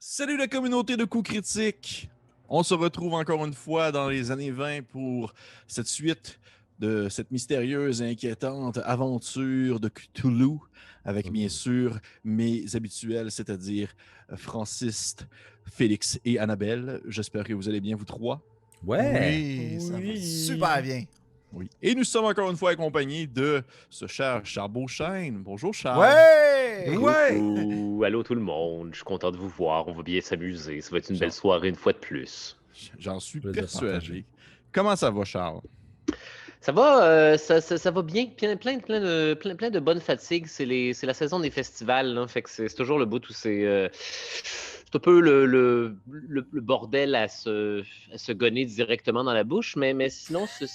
Salut la communauté de coups critiques! On se retrouve encore une fois dans les années 20 pour cette suite de cette mystérieuse et inquiétante aventure de Cthulhu avec bien sûr mes habituels, c'est-à-dire Francis, Félix et Annabelle. J'espère que vous allez bien, vous trois. Ouais. Oui, ça va super bien. Oui. Et nous sommes encore une fois accompagnés de ce cher Charles Beauchesne. Bonjour Charles. Ouais! Ouais. Ouh, allô tout le monde, je suis content de vous voir, on va bien s'amuser, ça va être une belle soirée une fois de plus. J'en suis persuadé. Comment ça va, Charles? Ça va, euh, ça, ça- ça va bien, plein, plein, plein, de, plein, plein de bonnes fatigues, c'est la saison des festivals, là, fait que c'est c'est toujours le bout où c'est... euh, c'est un peu le, le, le- le bordel à se, à se gonner directement dans la bouche, mais, mais sinon, c'est-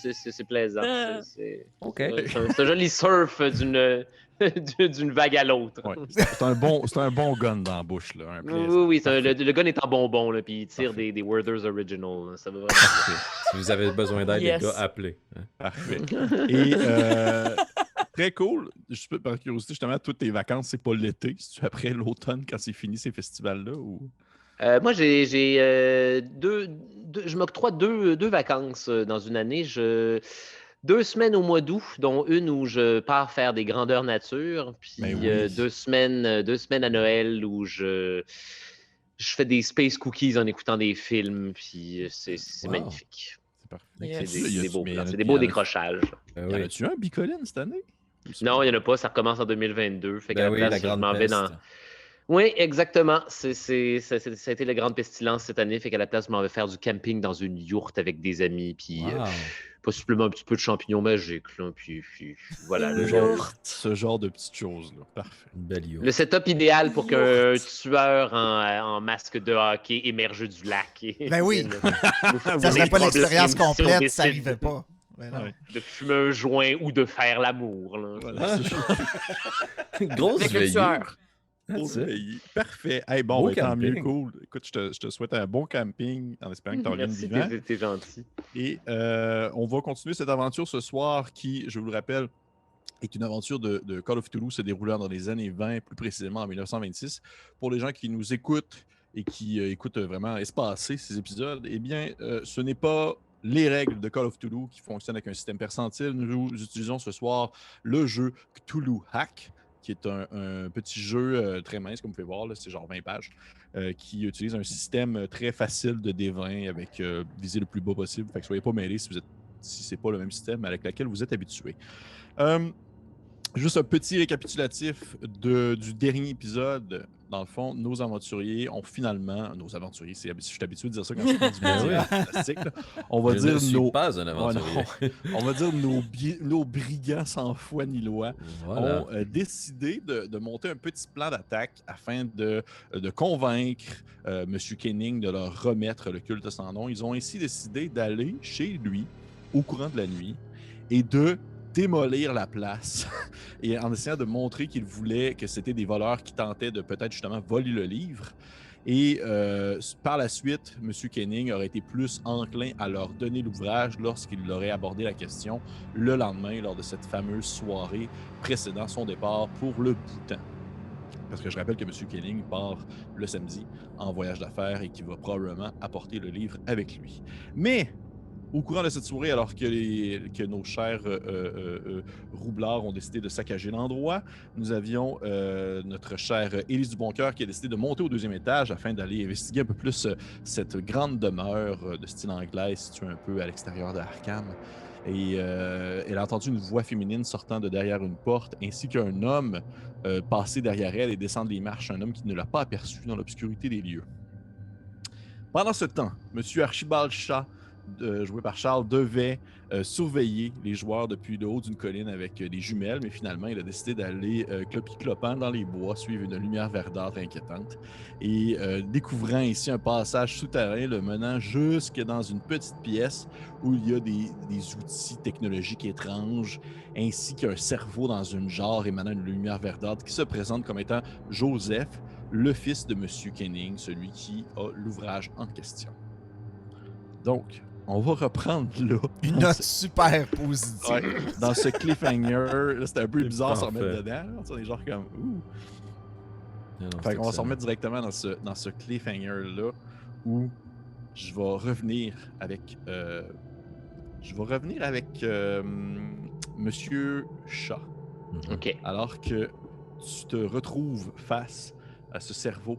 plaisant. C'est- un, joli surf d'une d'une vague à l'autre. Ouais. C'est un bon, c'est un bon gun dans la bouche, là. Un Oui, oui, un- le, gun est en bonbon, là, puis il tire Parfait. des, des Werther's Original. là, Ça va vraiment bien. Si vous avez besoin d'aide, Yes. les gars, appelez. hein. Parfait. Et euh, très cool. Juste par curiosité, justement, toutes tes vacances, c'est pas l'été. C'est après l'automne quand c'est fini ces festivals-là ou? Euh, moi, j'ai euh, deux, deux- je m'octroie deux, deux vacances euh, dans une année. Je, deux semaines au mois d'août, dont une où je pars faire des grandeurs nature, puis Ben oui. euh, deux, semaines, euh, deux semaines à Noël où je, je fais des space cookies en écoutant des films, puis euh, c'est Wow. magnifique. C'est parfait. C'est des, beaux, des décrochages. En oui. a-tu un bicoline cette année? Non, il n'y en a pas, ça recommence en 2022. Fait qu'à Ben la oui, place, la je grande m'en vais peste. dans, Oui, exactement. C'est, c'est, ça, a été la grande pestilence cette année. Fait qu'à la place, je m'en vais faire du camping dans une yourte avec des amis. Puis euh, Wow. possiblement un petit peu de champignons magiques. Là, puis, puis voilà. Le, genre, ce genre de petites choses-là. Parfait. Une belle le setup idéal pour qu'un tueur en, en masque de hockey émerge du lac. et- Ben oui. Ça serait pas l'expérience complète, ça arrivait pas. Ben. Ouais. De fumer un joint ou de faire l'amour. là. Voilà. Grosse Avec le veillée. Parfait. Hey, bon, tant mieux, cool. Écoute, je te, je te souhaite un bon camping en espérant que tu reviennes Merci, vivant. t'es, t'es gentil. Et euh, on va continuer cette aventure ce soir qui, je vous le rappelle, est une aventure de, de Call of Toulouse se déroulant dans les années 20, plus précisément en 1926. Pour les gens qui nous écoutent et qui euh, écoutent vraiment espacer ces épisodes, eh bien, euh, ce n'est pas les règles de Call of Toulouse qui fonctionnent avec un système percentile. Nous utilisons ce soir le jeu Cthulhu Hack, qui est un, petit jeu euh, très mince, comme vous pouvez voir, c'est genre 20 pages, euh, qui utilise un système euh, très facile de D20 avec viser le plus bas possible. Fait que soyez pas mêlés si vous êtes si c'est pas le même système avec lequel vous êtes habitué. Juste un petit récapitulatif du dernier épisode. Dans le fond, nos aventuriers ont finalement, nos aventuriers, c'est, je suis habitué de dire ça quand je fais du Ben fantastique, là. On va Je dire ne suis nos, pas un Ouais, aventurier. non. on va dire nos, bi- nos brigands sans foi ni loi Voilà. ont euh, décidé de, de monter un petit plan d'attaque afin de, de convaincre euh, M. Kenning de leur remettre le culte sans nom. Ils ont ainsi décidé d'aller chez lui au courant de la nuit et de démolir la place et en essayant de montrer qu'ils voulaient que c'était des voleurs qui tentaient de peut-être justement voler le livre. Et euh, par la suite, M. Kenning aurait été plus enclin à leur donner l'ouvrage lorsqu'il aurait abordé la question le lendemain lors de cette fameuse soirée précédant son départ pour le Bhoutan. Parce que je rappelle que M. Kenning part le samedi en voyage d'affaires et qu'il va probablement apporter le livre avec lui. Mais au courant de cette soirée, alors que, nos chers euh, euh, euh, roublards ont décidé de saccager l'endroit, nous avions euh, notre chère Élise Duboncoeur qui a décidé de monter au deuxième étage afin d'aller investiguer un peu plus euh, cette grande demeure euh, de style anglais située un peu à l'extérieur de Arkham. Et euh, elle a entendu une voix féminine sortant de derrière une porte, ainsi qu'un homme euh, passer derrière elle et descendre les marches, un homme qui ne l'a pas aperçu dans l'obscurité des lieux. Pendant ce temps, M. Archibald Shaw, joué par Charles, devait euh, surveiller les joueurs depuis le haut d'une colline avec euh, des jumelles, mais finalement, il a décidé d'aller euh, clopi-clopant dans les bois, suivre une lumière verdâtre inquiétante, et euh, découvrant ici un passage souterrain le menant jusque dans une petite pièce où il y a des, des outils technologiques étranges, ainsi qu'un cerveau dans une jarre émanant une lumière verdâtre qui se présente comme étant Joseph, le fils de M. Kenning, celui qui a l'ouvrage en question. Donc, on va reprendre là. Une note ce- super positive. Ouais, dans ce cliffhanger. Là, C'était un peu bizarre de se parfait. remettre dedans. là. On est genre comme. Ouh. Non, Fait qu'on va se excellent. remettre directement dans ce, dans ce cliffhanger-là où je vais revenir avec. euh, je vais revenir avec euh, Monsieur Chat. Mhm. Ok. Alors que tu te retrouves face à ce cerveau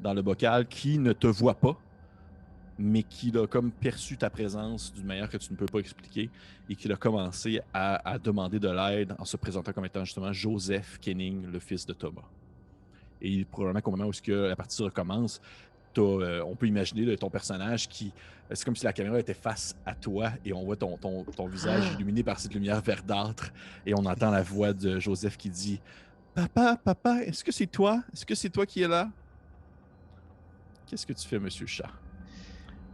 dans le bocal qui ne te voit pas, mais qui a comme perçu ta présence d'une manière que tu ne peux pas expliquer et qui a commencé à, à demander de l'aide en se présentant comme étant justement Joseph Kenning, le fils de Thomas. Et probablement qu'au moment où que la partie recommence, euh, on peut imaginer là, ton personnage qui. C'est comme si la caméra était face à toi et on voit ton, ton, ton visage illuminé par cette lumière verdâtre et on entend la voix de Joseph qui dit Papa, papa, est-ce que c'est toi? Est-ce que c'est toi qui es là? Qu'est-ce que tu fais, monsieur chat?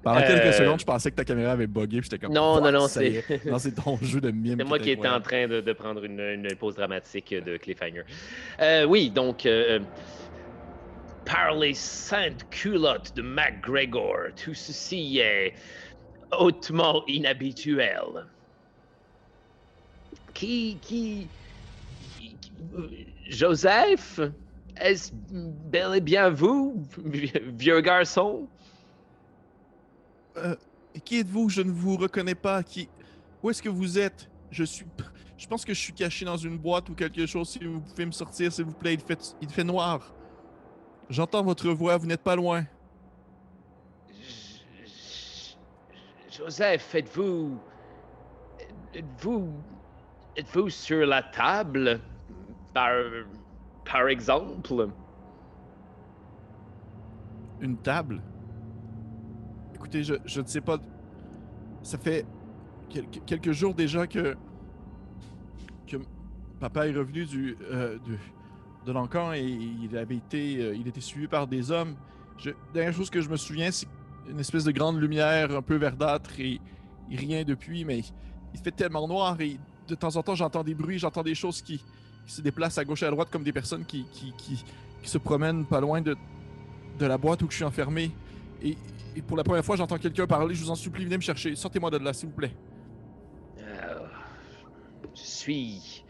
Pendant Euh, quelques secondes, je pensais que ta caméra avait puis j'étais comme Non, non, non, c'est. est. Non, c'est ton jeu de mime. C'est moi qui étais en train de, de prendre une, une pause dramatique de cliffhanger. Euh, oui, donc, euh, par les saintes culottes de MacGregor, tout ceci est hautement inhabituel. Qui, qui, qui- qui- euh, Joseph, est-ce bel et bien vous, vi- vieux garçon? Qui êtes-vous Je ne vous reconnais pas? Qui Où est-ce que vous êtes? Je suis. Je pense que je suis caché dans une boîte ou quelque chose. Si vous pouvez me sortir, s'il vous plaît. Il fait, il fait noir. J'entends votre voix. Vous n'êtes pas loin. Joseph, êtes-vous. Êtes-vous. Êtes-vous sur la table Par. Par exemple? Une table? Écoutez, je, je ne sais pas. Ça fait quelques, jours déjà que. que papa est revenu du, euh, de l'encan et il avait été. euh, il était suivi par des hommes. La dernière chose que je me souviens, c'est une espèce de grande lumière un peu verdâtre et, rien depuis, mais il fait tellement noir et de temps en temps j'entends des bruits, j'entends des choses qui, qui se déplacent à gauche et à droite comme des personnes qui, qui, qui, qui se promènent pas loin de, de la boîte où je suis enfermé. Et, pour la première fois, j'entends quelqu'un parler. Je vous en supplie, venez me chercher. Sortez-moi de là, s'il vous plaît. Euh, Je suis.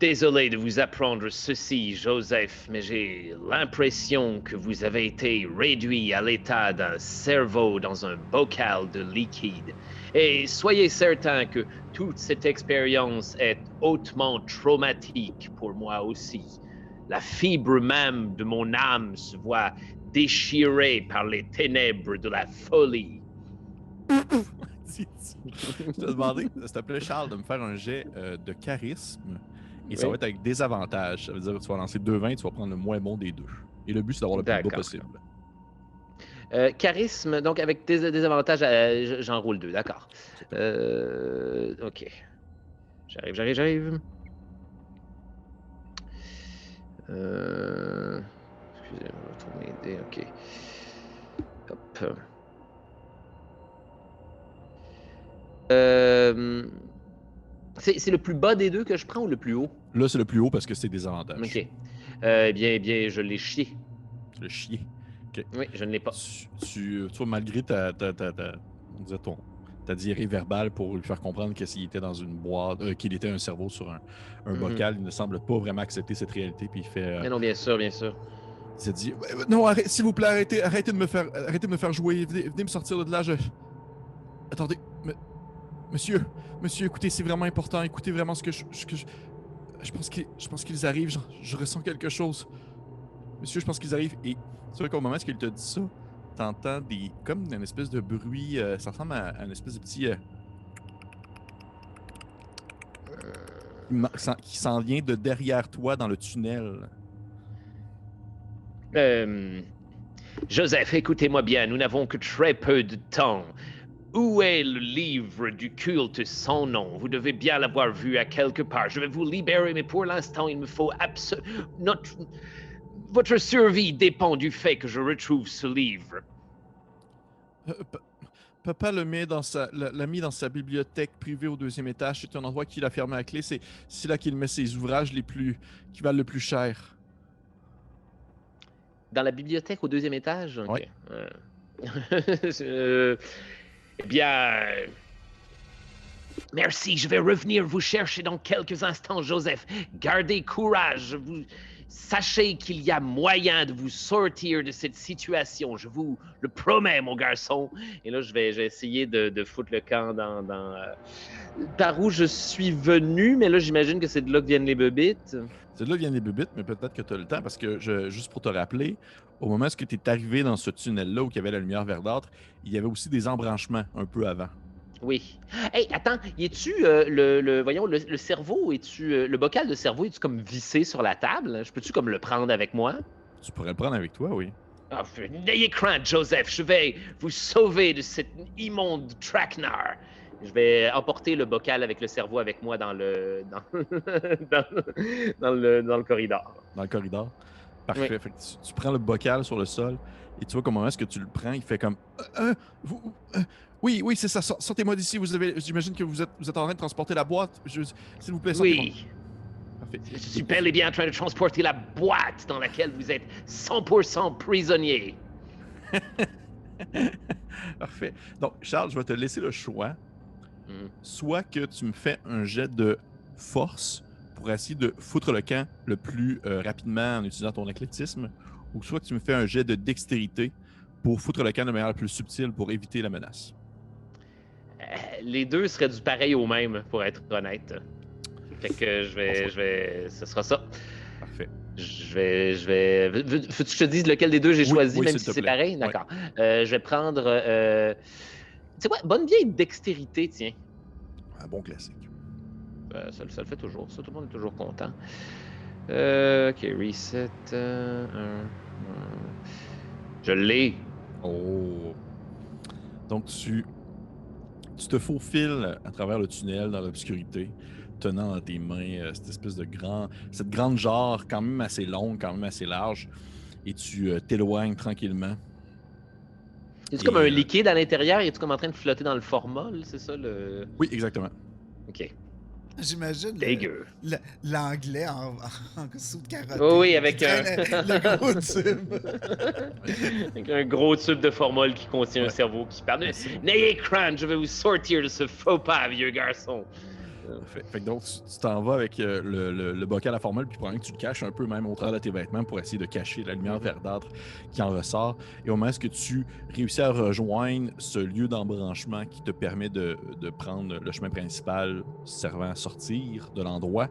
Désolé de vous apprendre ceci, Joseph, mais j'ai l'impression que vous avez été réduit à l'état d'un cerveau dans un bocal de liquide. Et soyez certain que toute cette expérience est hautement traumatique pour moi aussi. La fibre même de mon âme se voit déchirée par les ténèbres de la folie. je te demandé, s'il te plaît, Charles, de me faire un jet euh, de charisme. Et ça Oui. va être avec des avantages. Ça veut dire que tu vas lancer deux 20 tu vas prendre le moins bon des deux. Et le but, c'est d'avoir le plus beau possible. Euh, charisme, donc avec des, des avantages, euh, j'en roule deux, d'accord. Euh, ok. J'arrive, j'arrive, j'arrive. Euh, excusez-moi, je dés, ok. Hop. Euh, c'est le plus bas des deux que je prends ou le plus haut? Là, c'est le plus haut parce que c'est des avantages. Ok. Euh, eh bien, eh bien, je l'ai chié. Le chier. Oui, je ne l'ai pas. Tu, tu, tu vois, malgré ta, ta, ta, ta- on ton, ta diarrhée verbale pour lui faire comprendre que s'il était dans une boîte, euh, qu'il était un cerveau sur un, un Mhm. bocal, il ne semble pas vraiment accepter cette réalité. Puis il fait. euh, Mais non, bien sûr, bien sûr. Il s'est dit ouais, Non, s'il vous plaît, arrêtez, arrêtez, de me faire, arrêtez de me faire jouer. Venez, venez me sortir de là. Je... Attendez. Monsieur, monsieur, écoutez, c'est vraiment important. Écoutez vraiment ce que je. que je... je pense qu'ils arrivent. Je, ressens quelque chose. Monsieur, je pense qu'ils arrivent. Et c'est vrai qu'au moment où il te dit ça, t'entends des. comme une espèce de bruit. euh, ça ressemble à, une espèce de petit. euh, qui s'en vient de derrière toi dans le tunnel. Euh, Joseph, écoutez-moi bien, nous n'avons que très peu de temps. Où est le livre du culte sans nom? Vous devez bien l'avoir vu à quelque part. Je vais vous libérer, mais pour l'instant, il me faut absolument... Votre survie dépend du fait que je retrouve ce livre. Euh, pa- Papa le met dans sa, l'a mis dans sa bibliothèque privée au deuxième étage. C'est un endroit qu'il a fermé à clé. C'est là qu'il met ses ouvrages les plus qui valent le plus cher. Dans la bibliothèque au deuxième étage? Ok. Ouais. Euh, euh, eh bien. euh, Merci, je vais revenir vous chercher dans quelques instants, Joseph. Gardez courage. Vous... Sachez qu'il y a moyen de vous sortir de cette situation. Je vous le promets, mon garçon. Et là, je vais, je vais essayer de, de foutre le camp dans, dans, euh, par où je suis venu. Mais là, j'imagine que c'est de là que viennent les bebites. C'est là que viennent les bubites, mais peut-être que tu as le temps parce que, je, juste pour te rappeler, au moment où tu es arrivé dans ce tunnel-là où il y avait la lumière verdâtre, il y avait aussi des embranchements un peu avant. Oui. Hey, attends, y es-tu euh, le, le- voyons le, le cerveau, es-tu euh, le bocal de cerveau, es-tu comme vissé sur la table? Je peux-tu comme le prendre avec moi? Tu pourrais le prendre avec toi, oui. Ah, f- N'ayez crainte, Joseph, je vais vous sauver de cet immonde traquenard. Je vais emporter le bocal avec le cerveau avec moi dans le dans, dans, dans le dans le corridor. dans le corridor. Parfait. Fait que tu, tu prends le bocal sur le sol et tu vois comment est-ce que tu le prends. Il fait comme Euh, euh, vous- euh, Oui, oui, c'est ça. sor- Sortez-moi d'ici. Vous avez. J'imagine que vous êtes, vous êtes en train de transporter la boîte. S'il vous plaît, sortez-moi. Oui, Parfait. je suis bel et bien en train de transporter la boîte dans laquelle vous êtes 100% prisonnier. Parfait. Donc, Charles, je vais te laisser le choix. Mhm. Soit que tu me fais un jet de force pour essayer de foutre le camp le plus euh, rapidement en utilisant ton athlétisme, ou soit que tu me fais un jet de dextérité pour foutre le camp de manière la plus subtile pour éviter la menace. Euh, les deux seraient du pareil au même, pour être honnête. Fait que je vais, je vais, ce sera ça. Parfait. Je vais, je vais. Faut que je te dise lequel des deux j'ai Oui, choisi, oui, même si c'est pareil? Ouais. D'accord. Euh, je vais prendre. Sais quoi, bonne vieille dextérité, tiens. Un bon classique. Euh, ça, le- ça le fait toujours, ça, tout le monde est toujours content. Euh, ok, reset. euh. Je l'ai. Oh. Donc tu, tu te faufiles à travers le tunnel dans l'obscurité, tenant dans tes mains euh, cette espèce de grand, cette grande jarre quand même assez longue, quand même assez large, et tu t'éloignes tranquillement. Et, comme un euh, liquide à l'intérieur? Es-tu comme en train de flotter dans le formol? C'est ça le. Oui, exactement. Ok. J'imagine l'anglais en, en sous de carotte. Oh oui, avec un- le gros tube. Avec un gros tube de formol qui contient un cerveau qui parle. N'ayez crainte, je vais vous sortir de ce faux pas, vieux garçon. Fait, fait que donc tu t'en vas avec euh, le, le- le bocal à formule, puis probablement que tu le caches un peu même au travers de tes vêtements pour essayer de cacher la lumière Mhm. verdâtre qui en ressort. Et au moment où tu réussis à rejoindre ce lieu d'embranchement qui te permet de, de prendre le chemin principal servant à sortir de l'endroit,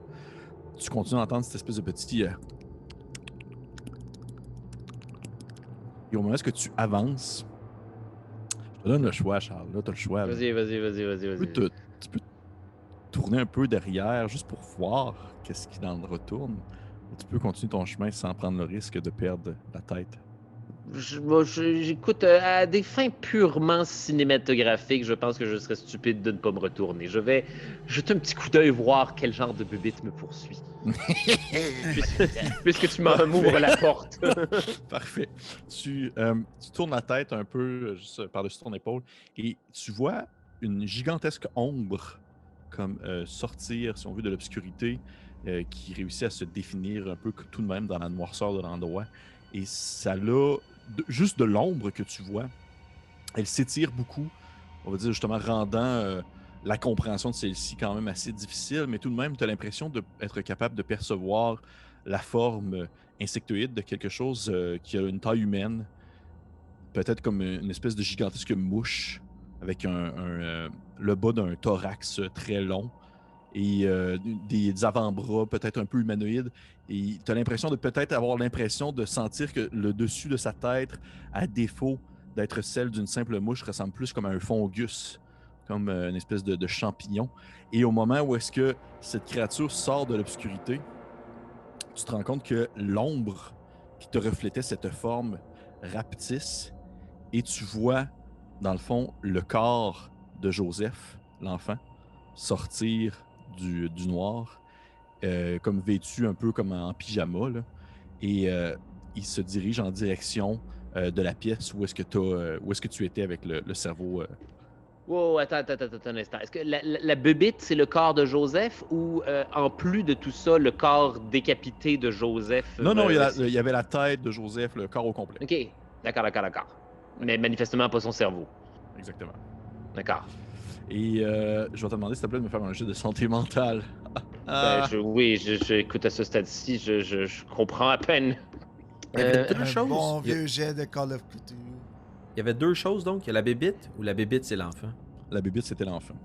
tu continues d'entendre cette espèce de petit. euh, Et au moment où tu avances, je te donne le choix, Charles. Là, tu as le choix. Vas-y, vas-y, vas-y, vas-y, te- tu peux tourner un peu derrière juste pour voir qu'est-ce qui en retourne. Et tu peux continuer ton chemin sans prendre le risque de perdre la tête. J'écoute euh, à des fins purement cinématographiques. Je pense que je serais stupide de ne pas me retourner. Je vais jeter un petit coup d'œil voir quel genre de bébite me poursuit. Puisque, tu m'ouvres la porte. Parfait. Tu, euh, tu tournes la tête un peu juste euh, par-dessus ton épaule et tu vois une gigantesque ombre euh, sortir, si on veut, de l'obscurité euh, qui réussit à se définir un peu tout de même dans la noirceur de l'endroit. Et ça l'a, juste de l'ombre que tu vois, elle s'étire beaucoup, on va dire justement rendant euh, la compréhension de celle-ci quand même assez difficile, mais tout de même, tu as l'impression d'être capable de percevoir la forme insectoïde de quelque chose qui a une taille humaine, peut-être comme une espèce de gigantesque mouche avec un, le bas d'un thorax très long et euh, des, avant-bras peut-être un peu humanoïdes. Et tu as l'impression de peut-être avoir l'impression de sentir que le dessus de sa tête, à défaut d'être celle d'une simple mouche, ressemble plus comme à un fungus, comme euh, une espèce de, de champignon. Et au moment où est-ce que cette créature sort de l'obscurité, tu te rends compte que l'ombre qui te reflétait cette forme rapetisse et tu vois, dans le fond, le corps de Joseph, l'enfant, sortir du, du noir, euh, comme vêtu un peu comme en pyjama, là, et euh, il se dirige en direction euh, de la pièce où est-ce que, est-ce que tu étais avec le, le cerveau. Wow, attends, attends, attends, attends un instant. Est-ce que la, la, c'est le corps de Joseph ou, en plus de tout ça, le corps décapité de Joseph? Non, non, il y, a la- il y avait la tête de Joseph, le corps au complet. Ok, d'accord, d'accord, d'accord. Mais manifestement pas son cerveau. Exactement. D'accord. Et euh, je vais te demander, s'il te plaît, de me faire un jeu de santé mentale. Ah, Ben, je- oui, je, je- écoute, à ce stade-ci, je, je- je comprends à peine. Il y avait Euh, deux Un choses. bon Il y a- vieux jet de Call of Cthulhu. il y avait deux choses donc? Il y a la bébite ou la bébite c'est l'enfant? La bébite, c'était l'enfant.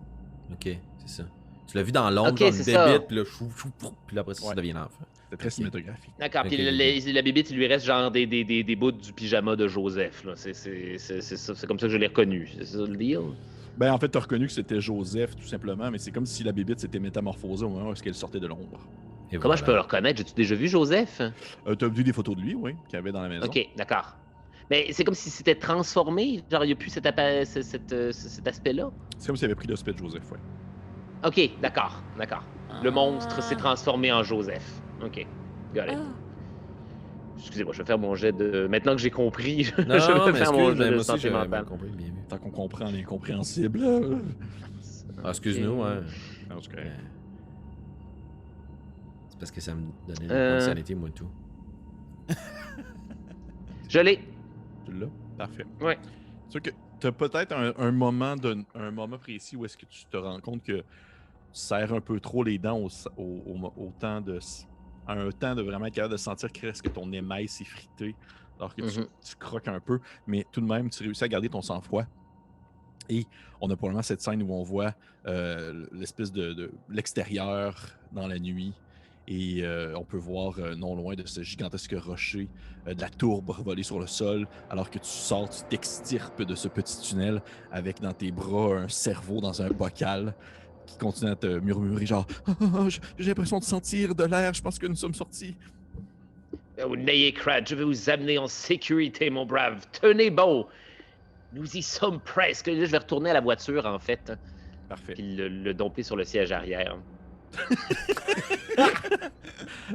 Ok, c'est ça. Tu l'as vu dans l'ombre, Ok, genre une c'est ça. bébite, puis là, chou, chou, chou, puis là, après ça, ça Ouais. devient l'enfant. C'était très cinématographique. D'accord, puis Ok. le- le- la bébite, il lui reste genre des, des, des, des bouts du pyjama de Joseph. là. C'est c'est- c'est- c'est ça, c'est comme ça que je l'ai reconnu. C'est ça le deal? Ben, en fait, t'as reconnu que c'était Joseph, tout simplement, mais c'est comme si la bébite s'était métamorphosée au moment où elle sortait de l'ombre. Comment je peux le reconnaître? J'ai-tu déjà vu Joseph? Euh, t'as vu des photos de lui, oui, qu'il y avait dans la maison. Ok, d'accord. Mais c'est comme si c'était transformé. Genre, il n'y a plus cet, cet, euh, ce- cet aspect-là? C'est comme s'il avait pris l'aspect de Joseph, ouais. Ok, d'accord, d'accord. Le monstre s'est Ah. transformé en Joseph. Ok, got it. Ah. Excusez-moi, je vais faire mon jet de. Maintenant que j'ai compris, je Non, vais faire mon jet de aussi, santé mentale. compris, bien. Tant qu'on comprend l'incompréhensible. Ah, excuse-nous, ouais. Non, c'est parce que ça me donnait une Euh. insanité, moi, tout. Je l'ai. Tu l'as? Parfait. Ouais. C'est sûr que t'as peut-être un, un moment de, un moment précis où est-ce que tu te rends compte que tu serres un peu trop les dents au, au, au- au temps de à un temps de vraiment être capable de sentir presque que ton émail s'est frité alors que tu, Mhm. tu croques un peu, mais tout de même, tu réussis à garder ton sang-froid. Et on a probablement cette scène où on voit euh, l'espèce de, de- l'extérieur dans la nuit. Et euh, on peut voir euh, non loin de ce gigantesque rocher euh, de la tourbe voler sur le sol, alors que tu sors, tu t'extirpes de ce petit tunnel avec dans tes bras un cerveau dans un bocal qui continue à te murmurer genre Ah, ah, ah, j'ai l'impression de sentir de l'air, je pense que nous sommes sortis. Oh, n'ayez crainte, je vais vous amener en sécurité, mon brave. Tenez bon. Nous y sommes presque. Là, je vais retourner à la voiture, en fait, Parfait. puis le, le domper sur le siège arrière.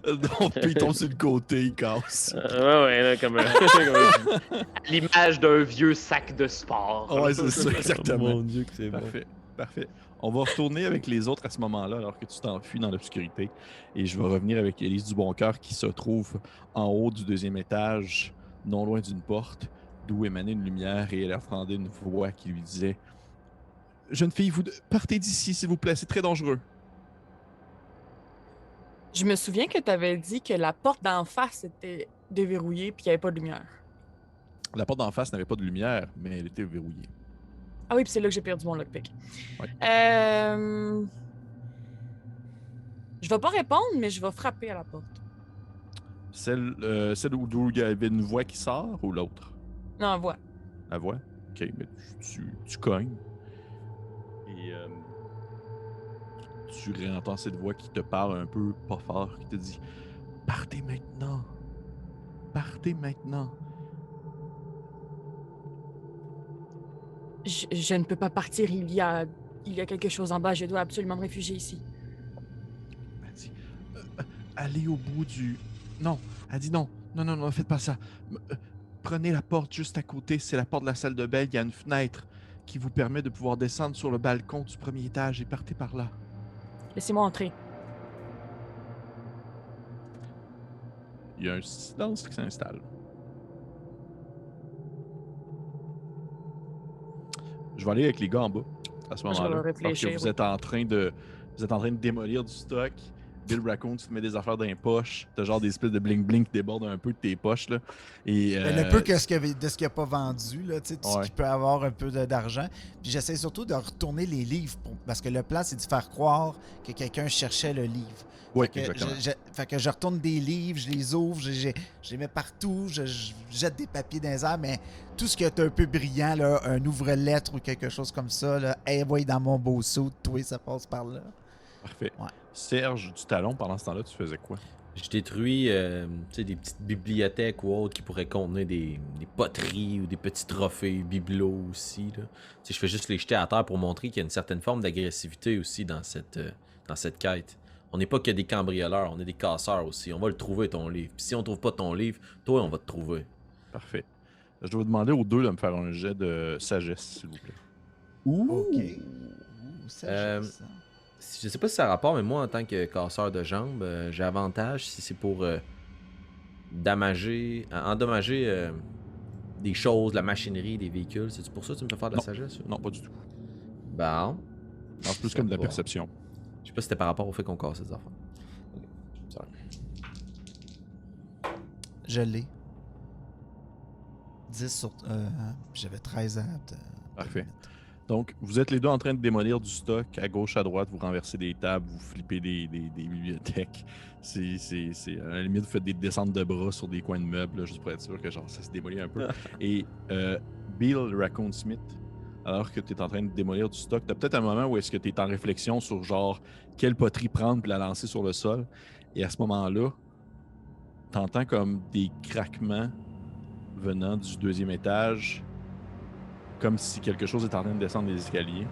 Donc, puis il tombe sur le côté, il casse. Euh, ouais, ouais, là, comme, comme un- l'image d'un vieux sac de sport. Ouais, c'est ça, exactement. Mon Dieu, que c'est bon. Parfait, parfait. On va retourner avec les autres à ce moment-là, alors que tu t'enfuis dans l'obscurité. Et je vais revenir avec Élise Duboncoeur qui se trouve en haut du deuxième étage, non loin d'une porte, d'où émanait une lumière et elle entendait une voix qui lui disait Jeune fille, vous partez d'ici, s'il vous plaît, c'est très dangereux. Je me souviens que tu avais dit que la porte d'en face était déverrouillée puis qu'il n'y avait pas de lumière. La porte d'en face n'avait pas de lumière, mais elle était verrouillée. Ah oui, puis c'est là que j'ai perdu mon lockpick. Ouais. Euh... Je vais pas répondre, mais je vais frapper à la porte. Celle, euh, celle où il y avait une voix qui sort ou l'autre? Non, voix. La voix? Ok, mais tu, tu, tu cognes. Et euh, tu réentends cette voix qui te parle un peu pas fort, qui te dit Partez maintenant. Partez maintenant. Je, je ne peux pas partir. Il y a, il y a quelque chose en bas. Je dois absolument me réfugier ici. Elle dit Euh, euh, Allez au bout du. Non, elle dit non. Non, non, non, ne faites pas ça. Euh, Prenez la porte juste à côté, c'est la porte de la salle de bain. Il y a une fenêtre qui vous permet de pouvoir descendre sur le balcon du premier étage et partez par là. Laissez-moi entrer. Il y a un silence qui s'installe. Vais aller avec les gars en bas à ce moment-là. Parce que vous êtes en train de vous êtes en train de démolir du stock. Bill Raccoon, tu te mets des affaires dans les poches. T'as genre des espèces de bling bling qui débordent un peu de tes poches là. Et Ben, euh, Le peu que ce de ce qu'il n'a pas vendu, là, tu sais, Ouais. qui peut avoir un peu d'argent. Puis j'essaie surtout de retourner les livres. pour- parce que le plan, c'est de faire croire que quelqu'un cherchait le livre. ouais, Que exactement. je, je- fait que je retourne des livres, je les ouvre, je, les mets partout, je, je jette des papiers dans les airs, mais tout ce qui est un peu brillant, là, un ouvre-lettre ou quelque chose comme ça, là, hey, voyez dans mon beau saut, toi, ça passe par là. Parfait. Ouais. Serge du talon, pendant ce temps-là, tu faisais quoi? Je détruis euh, tu sais, des petites bibliothèques ou autres qui pourraient contenir des, des poteries ou des petits trophées, bibelots aussi. Là. Je fais juste les jeter à terre pour montrer qu'il y a une certaine forme d'agressivité aussi dans cette, euh, dans cette quête. On n'est pas que des cambrioleurs, on est des casseurs aussi. On va le trouver ton livre. Puis si on trouve pas ton livre, toi, on va te trouver. Parfait. Je dois vous demander aux deux de me faire un jet de sagesse, s'il vous plaît. Ouh! OK. Ouh, ça, Euh, ça. Je sais pas si ça a rapport, mais moi, en tant que casseur de jambes, euh, j'ai avantage si c'est pour euh, damager, en- endommager euh, des choses, la machinerie, des véhicules. C'est pour ça que tu me fais faire de la Non. sagesse? Non, pas du tout. Bon. Non, c'est plus comme de la perception. Je sais pas si c'était par rapport au fait qu'on casse ces enfants. Je l'ai. 10 sur. euh, J'avais 13 ans. de- Parfait. Donc, vous êtes les deux en train de démolir du stock à gauche, à droite, vous renversez des tables, vous flippez des, des- des bibliothèques. C'est, c'est, c'est- à la limite, vous faites des descentes de bras sur des coins de meubles, là, juste pour être sûr que genre, ça se démolit un peu. Et euh, Bill Raccoon Smith, alors que tu es en train de démolir du stock, tu as peut-être un moment où est-ce que tu es en réflexion sur genre quelle poterie prendre puis la lancer sur le sol. Et à ce moment-là, tu entends comme des craquements venant du deuxième étage comme si quelque chose est en train de descendre les escaliers.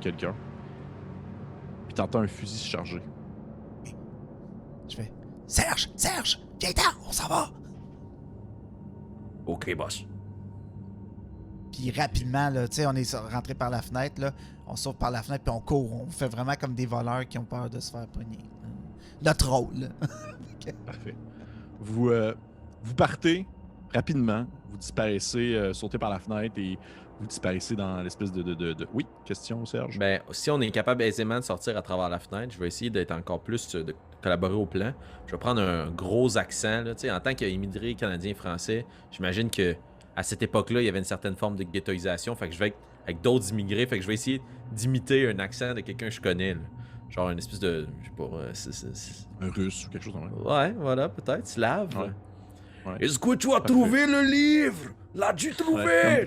Quelqu'un. Puis t'entends un fusil se charger. Je fais Serge, Serge, viens-t'en, on s'en va. Ok, boss. Puis rapidement, là, tu sais, on est rentré par la fenêtre, là. On sauve par la fenêtre, puis on court. On fait vraiment comme des voleurs qui ont peur de se faire pogner. Notre rôle. Parfait. Vous, euh, vous partez rapidement. Vous disparaissez, euh, sautez par la fenêtre et vous disparaissez dans l'espèce de, de, de- de- Oui, question, Serge? Ben, si on est capable aisément de sortir à travers la fenêtre, je vais essayer d'être encore plus euh, de collaborer au plan. Je vais prendre un gros accent. Là, Tu sais, en tant qu'immigré canadien-français, j'imagine que à cette époque-là, il y avait une certaine forme de ghettoisation. Fait que je vais être avec d'autres immigrés. Fait que je vais essayer d'imiter un accent de quelqu'un que je connais. là. Genre une espèce de. Je sais pas. euh, Un russe ou quelque chose comme ça. Ouais, voilà, peut-être. Slave. Ouais. Ouais. Est-ce que tu as Parfait. trouvé le livre? L'as-tu trouvé? Ouais,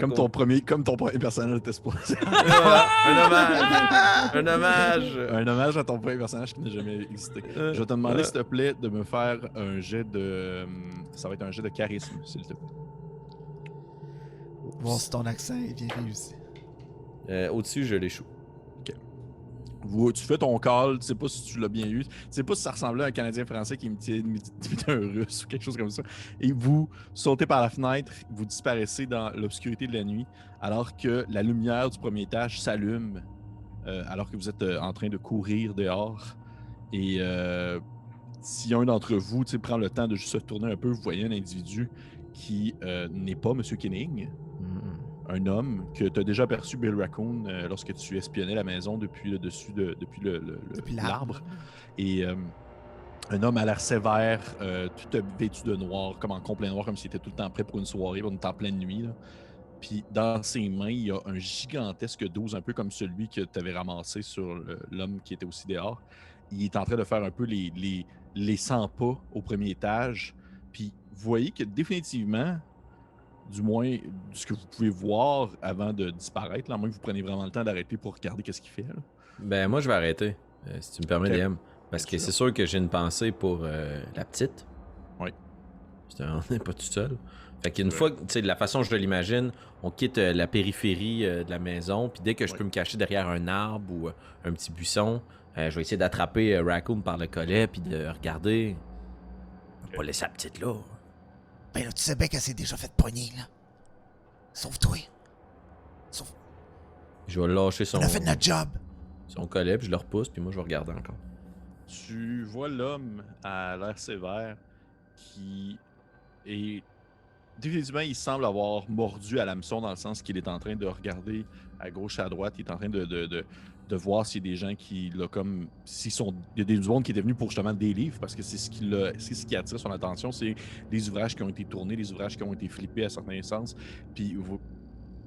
comme- ton premier, comme ton premier personnage était supposé. Voilà, un hommage. un hommage. un hommage à ton premier personnage qui n'a jamais existé. Euh, Je vais te demander, euh, s'il te plaît, de me faire un jet de. hum, Ça va être un jet de charisme, s'il te plaît. Voir si ton accent est bien réussi. euh, Au-dessus, je l'échoue. Tu fais ton call, tu sais pas si tu l'as bien eu, tu sais pas si ça ressemblait à un Canadien français qui imitait, un russe ou quelque chose comme ça. Et vous sautez par la fenêtre, vous disparaissez dans l'obscurité de la nuit, alors que la lumière du premier étage s'allume, euh, alors que vous êtes euh, en train de courir dehors. Et euh, si un d'entre vous prend le temps de juste se tourner un peu, vous voyez un individu qui n'est pas M. Kenning, un homme que tu as déjà aperçu, Bill Raccoon, euh, lorsque tu espionnais la maison depuis le dessus de, depuis le- le- l'arbre. Et euh, un homme à l'air sévère, euh, tout vêtu de noir, comme en complet noir, comme s'il était tout le temps prêt pour une soirée, on est en pleine nuit. là. Puis dans ses mains, il y a un gigantesque 12, un peu comme celui que tu avais ramassé sur l'homme qui était aussi dehors. Il est en train de faire un peu les, les, les 100 pas au premier étage. Puis vous voyez que définitivement, du moins ce que vous pouvez voir avant de disparaître, là, à moins que vous preniez vraiment le temps d'arrêter pour regarder qu'est-ce qu'il fait. là. Ben, moi, je vais arrêter, euh, si tu me permets, Ok. DM. Parce que Excellent. c'est sûr que j'ai une pensée pour euh, la petite. Oui. On n'est pas tout seul. Fait qu'une fois, que- tu sais, de la façon que je l'imagine, on quitte euh, la périphérie de la maison, puis dès que je Ouais. peux me cacher derrière un arbre ou un petit buisson, je vais essayer d'attraper Raccoon par le collet, puis de regarder. On va Pas laisser la petite là. Ben là, tu sais bien qu'elle s'est déjà fait pogner, là. Sauve-toi. Sauve... Je vais lâcher son, On a fait notre job. son collet, puis je le repousse, puis moi, je vais regarder encore. Tu vois l'homme à l'air sévère qui est. Définitivement, il semble avoir mordu à l'hameçon dans le sens qu'il est en train de regarder à gauche et à droite. Il est en train de, de, de, de voir s'il y a des gens qui, là, comme. S'ils sont. Il y a des du monde qui est venu pour justement des livres parce que c'est ce qui, c'est ce qui attire son attention. C'est les ouvrages qui ont été tournés, les ouvrages qui ont été flippés à certains sens. Puis vous.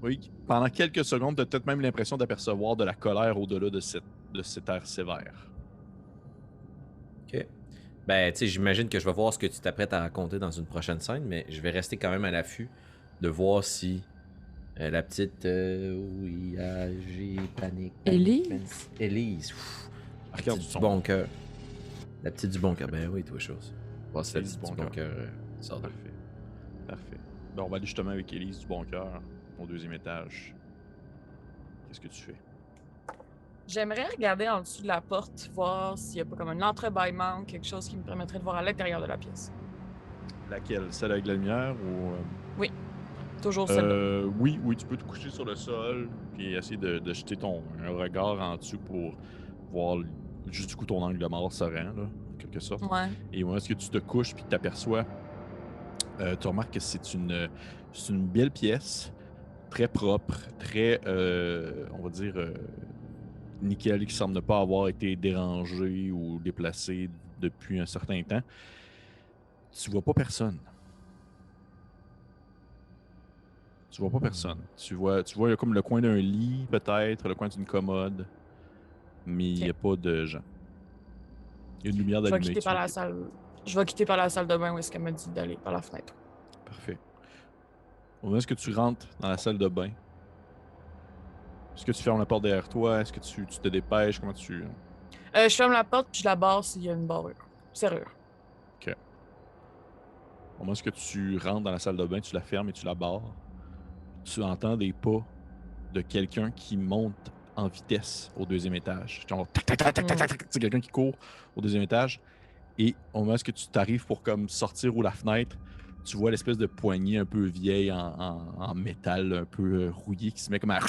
Oui, pendant quelques secondes, tu as peut-être même l'impression d'apercevoir de la colère au-delà de, cette, de cet air sévère. Ok. Ben, tu sais, j'imagine que je vais voir ce que tu t'apprêtes à raconter dans une prochaine scène, mais je vais rester quand même à l'affût de voir si euh, la petite. euh, oui, ah, j'ai panique. Élise. pff, La Regarde petite du bon cœur. La petite du bon cœur. Ben oui, toi, chose. Voir si la petite du du bon bon cœur euh, Parfait. Parfait. Ben, on va aller justement avec Élise du Bon Cœur au deuxième étage. Qu'est-ce que tu fais? J'aimerais regarder en dessous de la porte, voir s'il n'y a pas comme un entrebâillement, quelque chose qui me permettrait de voir à l'intérieur de la pièce. Laquelle? Celle avec la lumière ou. euh, Toujours. Euh, oui, oui, tu peux te coucher sur le sol puis essayer de, de jeter ton un regard en dessous pour voir juste du coup ton angle de mort se rend, là, en quelque sorte. Ouais. Et moi, est-ce que tu te couches puis tu t'aperçois, euh, tu remarques que c'est une, c'est une belle pièce, très propre, très, euh, on va dire, euh, Nickel qui semble ne pas avoir été dérangé ou déplacé depuis un certain temps. Tu vois pas personne. Tu vois pas personne. Tu vois, tu vois comme le coin d'un lit, peut-être, le coin d'une commode. Mais il n'y a pas de gens. Il y a une lumière Je vais d'allumée. quitter par la salle. Je vais quitter par la salle de bain où est-ce qu'elle m'a dit d'aller par la fenêtre. Parfait. Au moment où tu rentres dans la salle de bain, est-ce que tu fermes la porte derrière toi? Est-ce que tu, tu te dépêches? Comment tu. Euh, je ferme la porte puis je la barre s'il y a une barrure. Serrure. Au moment où tu rentres dans la salle de bain, tu la fermes et tu la barres, tu entends des pas de quelqu'un qui monte en vitesse au deuxième étage. C'est quelqu'un qui court au deuxième étage. Et au moment où tu t'arrives pour comme sortir ou la fenêtre, tu vois l'espèce de poignée un peu vieille en, en- en métal, un peu euh, rouillé, qui se met comme à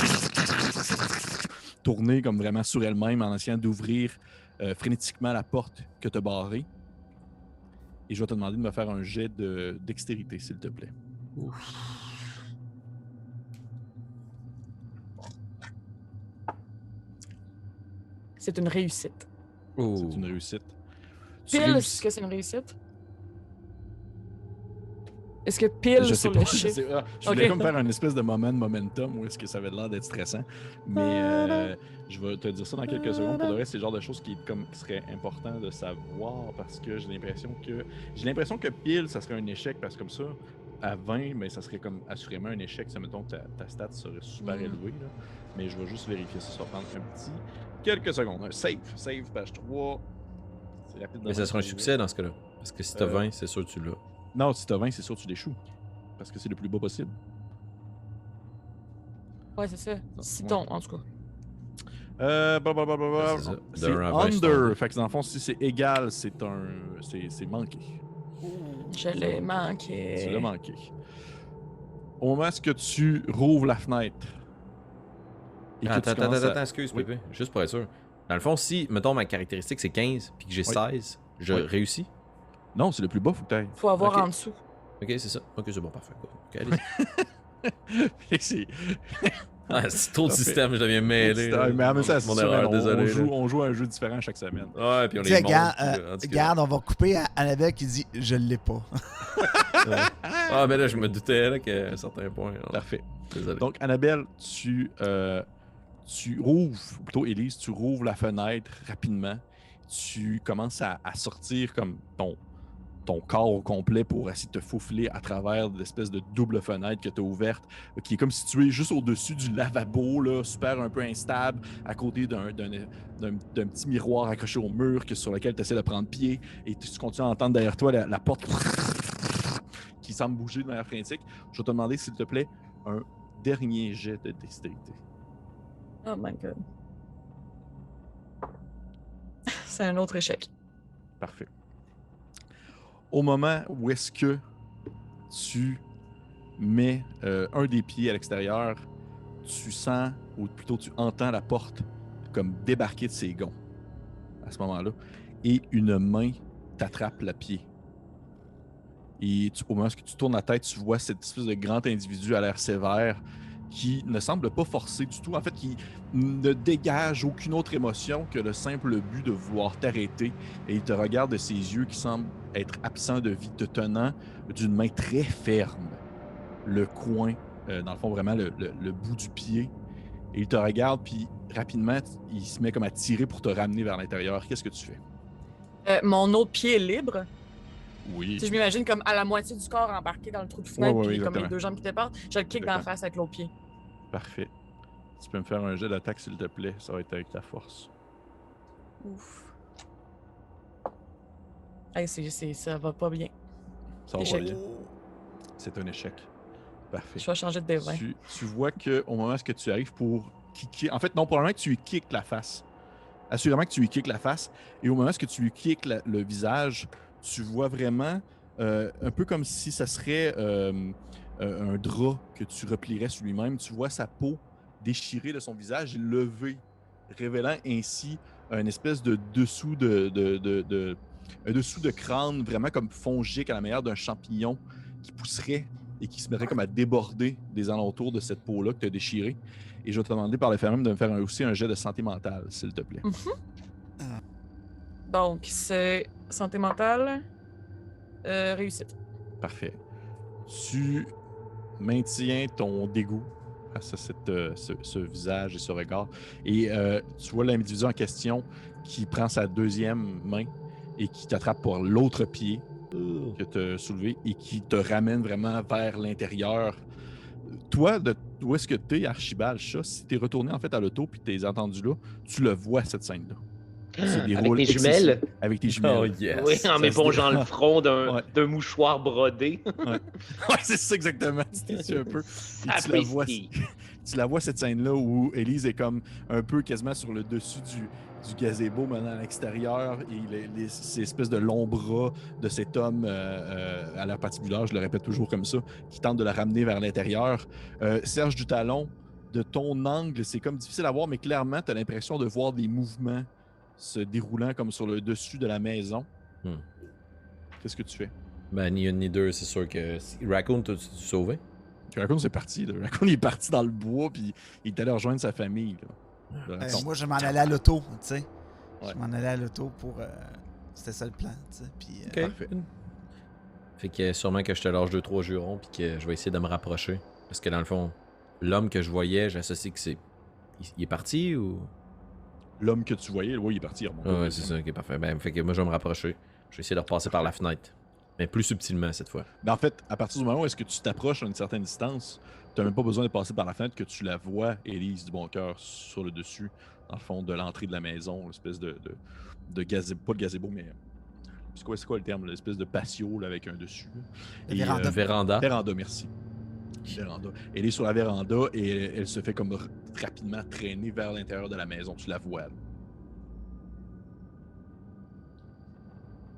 tourner comme vraiment sur elle-même en essayant d'ouvrir euh, frénétiquement la porte que tu as barrée. Et je vais te demander de me faire un jet de dextérité, s'il te plaît. C'est une réussite. Oh. C'est une réussite. Pile, est-ce que c'est une réussite? Est-ce que pile Je sais sur pas. le je chiffre? sais pas. Je voulais comme faire une espèce de moment de momentum où est-ce que ça avait l'air d'être stressant. Mais euh, je vais te dire ça dans quelques secondes. Pour le reste, c'est le genre de choses qui, comme, qui serait important de savoir parce que j'ai l'impression que. J'ai l'impression que pile, ça serait un échec parce que comme ça, à 20, mais ça serait comme assurément un échec. Ça mettons que ta, ta stat serait super Mhm. élevée. Là. Mais je vais juste vérifier ça. Ça va prendre un petit. Quelques secondes. Un save. Save, page 3. C'est rapide. de Mais ça sera un succès dans ce cas-là. Parce que si t'as Euh, 20, c'est sûr que tu l'as. Non, si t'as 20, c'est sûr que tu l'échoues. Parce que c'est le plus bas possible. Ouais, c'est ça. Si ouais. ton, en tout cas. Euh, c'est ça. De c'est under. Fait que dans le fond, si c'est égal, c'est un. C'est c'est manqué. Je l'ai manqué. Tu l'as manqué. Au moment où tu rouvres la fenêtre. Et attends, attends, à- attends, excuse, Oui. Pépé. Juste pour être sûr. Dans le fond, si, mettons, ma caractéristique c'est 15 puis que j'ai Oui. 16, je Oui. réussis? Non, c'est le plus bas, faut que t'ailles. Faut avoir en dessous. Ok, c'est ça. Ok, c'est bon, parfait. Ok, c'est- ah, c'est trop de Parfait. système, je deviens mêlé. mais en même temps, Mon erreur, on, désolé. on joue, on joue à un jeu différent chaque semaine. Ouais, puis on est euh, là, en tout cas. Garde, on va couper à Annabelle qui dit Je l'ai pas. Ah, ben là, je me doutais là, qu'à un certain point. Parfait. Désolé. Donc, Annabelle, tu, euh, tu rouvres, ou plutôt Élise, tu rouvres la fenêtre rapidement. Tu commences à, sortir comme ton, ton corps au complet pour essayer de te faufiler à travers l'espèce de double fenêtre que tu as ouverte, qui est comme située juste au-dessus du lavabo, là, super un peu instable, à côté d'un, petit miroir accroché au mur que, sur lequel tu essaies de prendre pied. Et tu, continues à entendre derrière toi la, la porte qui semble bouger de manière frénétique. Je vais te demander, s'il te plaît, un dernier jet de dextérité. Oh my god. C'est un autre échec. Parfait. Au moment où est-ce que tu mets euh, un des pieds à l'extérieur, tu sens, ou plutôt tu entends la porte comme débarquer de ses gonds à ce moment-là, et une main t'attrape le pied. Et tu- au moment où tu tournes la tête, tu vois cette espèce de grand individu à l'air sévère qui ne semble pas forcé du tout, en fait, qui ne dégage aucune autre émotion que le simple but de vouloir t'arrêter et il te regarde de ses yeux qui semblent être absents de vie, te tenant d'une main très ferme le coin, euh, dans le fond, vraiment le, le- bout du pied. Et il te regarde, puis rapidement, il se met comme à tirer pour te ramener vers l'intérieur. Qu'est-ce que tu fais? Euh, mon autre pied est libre. Oui. Tu sais, je m'imagine comme à la moitié du corps embarqué dans le trou de fenêtre, puis comme les deux jambes qui dépassent. Je le kick dans la face avec l'autre pied. Parfait. Tu peux me faire un jet d'attaque, s'il te plaît. Ça va être avec ta force. Ouf. Hey, c'est, c'est- ça va pas bien. Ça va Échec. bien. C'est un échec. Parfait. Je vais changer de dévin. tu, tu vois que au moment où tu arrives pour kicker, en fait, non, probablement que tu lui kicks la face. Assurément que tu lui kicks la face. Et au moment où tu lui kicks la- le visage, tu vois vraiment euh, un peu comme si ça serait euh, euh, un drap que tu replierais sur lui-même. Tu vois sa peau déchirée de son visage et levée, révélant ainsi un espèce de dessous de, de, de- de- un dessous de crâne vraiment comme fongique à la manière d'un champignon qui pousserait et qui se mettrait comme à déborder des alentours de cette peau-là que tu as déchirée. Et je vais te demander par le fait même de me faire un- aussi un jet de santé mentale, s'il te plaît. Donc, c'est santé mentale, euh, réussite. Parfait. Tu maintiens ton dégoût à euh, ce, ce visage et ce regard. Et euh, tu vois l'individu en question qui prend sa deuxième main et qui t'attrape pour l'autre pied que tu as soulevé et qui te ramène vraiment vers l'intérieur. Toi, de où est-ce que tu es, Archibald si tu es retourné en fait à l'auto puis tu es entendu là, tu le vois cette scène-là. Se Avec déroule mes jumelles? Avec tes jumelles. Oh yes. Oui, en m'épongeant le front d'un Ouais. mouchoir brodé. Ouais, c'est ça exactement. T'es un peu. Tu la vois, Sapristi. tu la vois cette scène-là où Elise est comme un peu quasiment sur le dessus du, du gazebo maintenant à l'extérieur et les, les- ces espèces de longs bras de cet homme euh, euh, à l'air patibulaire, je le répète toujours comme ça, qui tente de la ramener vers l'intérieur. Euh, Serge Dutalon, de ton angle, c'est comme difficile à voir, mais clairement, tu as l'impression de voir des mouvements se déroulant comme sur le dessus de la maison. Hmm. Qu'est-ce que tu fais? Ben, ni une ni deux, c'est sûr que. Raccoon, t'as-tu sauvé? Raccoon, c'est parti. Là. Raccoon, il est parti dans le bois, puis il est allé rejoindre sa famille. là. Euh, Raccoon. moi, je m'en allais à l'auto, tu sais. Ouais. Je m'en allais à l'auto pour. euh, C'était ça le plan, tu sais. Puis, euh, Ok. Parfait. Fait que sûrement que je te lâche deux, trois jurons, puis que je vais essayer de me rapprocher. Parce que dans le fond, l'homme que je voyais, j'associe que c'est. Il est parti ou? L'homme que tu voyais, oui, il est parti. il Ah ouais, c'est ça, ok, parfait. Ben, fait que moi, je vais me rapprocher. Je vais essayer de repasser par la fenêtre. Mais plus subtilement cette fois. Mais en fait, à partir du moment où est-ce que tu t'approches à une certaine distance, tu n'as même pas besoin de passer par la fenêtre que tu la vois, Élise du Bon Cœur, sur le dessus, dans le fond de l'entrée de la maison, l'espèce de, de, de gazebo, pas de gazebo, mais. C'est quoi, c'est quoi le terme? L'espèce de patio là, avec un dessus. Et, véranda. euh, Véranda. Véranda, merci. Véranda. Elle est sur la véranda et elle, elle se fait comme rapidement traîner vers l'intérieur de la maison. Tu la vois. là.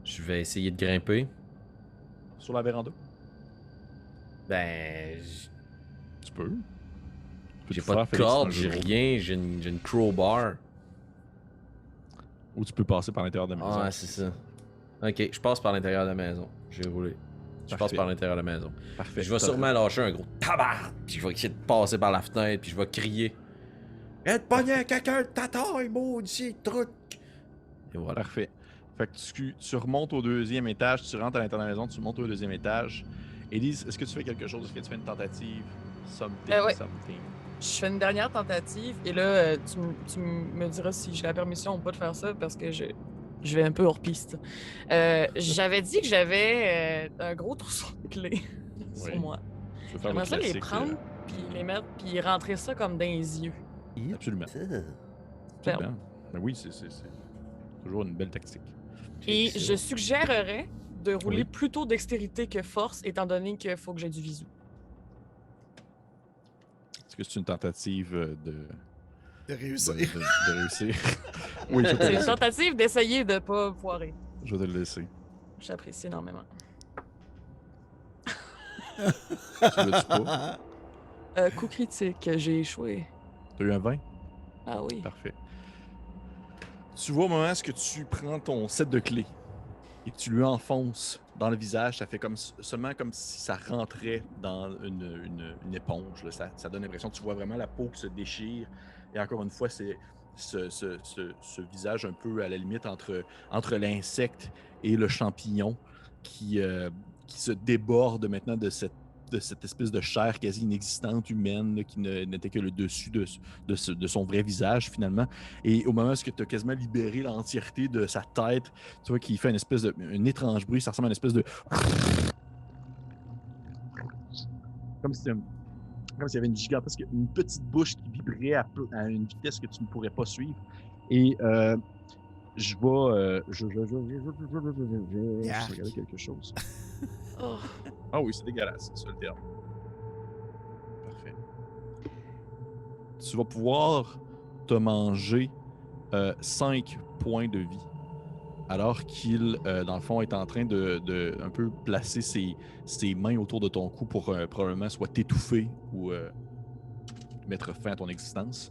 Je vais essayer de grimper. Sur la véranda? Ben. Tu peux. Peux J'ai pas de corde, j'ai rien, j'ai une, j'ai une crowbar. Ou tu peux passer par l'intérieur de la maison. Ah, c'est ça. Ok, je passe par l'intérieur de la maison. J'ai roulé. Je passe par l'intérieur de la maison. Parfait. Je vais sûrement lâcher un gros tabac, puis je vais essayer de passer par la fenêtre, puis je vais crier. Viens de pogner à quelqu'un de ta taille, maudit truc! Et voilà. Parfait. Fait que tu, tu remontes au deuxième étage, tu rentres à l'intérieur de la maison, tu montes au deuxième étage. Élise, est-ce que tu fais quelque chose? Est-ce que tu fais une tentative? Something, Euh, ouais. something. Je fais une dernière tentative et là, euh, tu, tu me diras si j'ai la permission ou pas de faire ça parce que je, je vais un peu hors piste. Euh, j'avais dit que j'avais euh, un gros trousseau de clés Oui. sur moi. Le J'aimerais ça les prendre, puis les mettre, puis rentrer ça comme dans les yeux. euh, absolument. Absolument. Mais oui, c'est toujours une belle tactique. Et je suggérerais de rouler Oui. plutôt dextérité que force, étant donné qu'il faut que j'ai du visu. Est-ce que c'est une tentative euh, de, de réussir. de- de réussir? oui, je vais te C'est le une laisser. tentative d'essayer de pas foirer. Je vais te le laisser. J'apprécie énormément. Tu pas? Euh, coup critique, j'ai échoué. T'as eu un 20? Ah oui. Parfait. Tu vois au moment où tu prends ton set de clés et tu lui enfonces dans le visage, ça fait comme s- seulement comme si ça rentrait dans une, une- une éponge. là. Ça, ça donne l'impression que tu vois vraiment la peau qui se déchire. Et encore une fois, c'est ce, visage un peu à la limite entre, entre l'insecte et le champignon qui, euh, se déborde maintenant de cette, de cette espèce de chair quasi inexistante humaine qui n'était que le dessus de son vrai visage finalement. Et au moment où tu as quasiment libéré l'entièreté de sa tête, tu vois qu'il fait une espèce de un étrange bruit, ça ressemble à une espèce de comme si, comme s'il y avait une gigantesque, une petite bouche qui vibrait à, une vitesse que tu ne pourrais pas suivre. Et je vais. Je, je, regarder quelque chose. Ah oui, c'est dégueulasse, c'est ça le terme. Parfait. Tu vas pouvoir te manger 5 points de vie. Alors qu'il, euh, dans le fond, est en train de, de un peu placer ses, ses mains autour de ton cou pour euh, probablement soit t'étouffer ou euh, mettre fin à ton existence.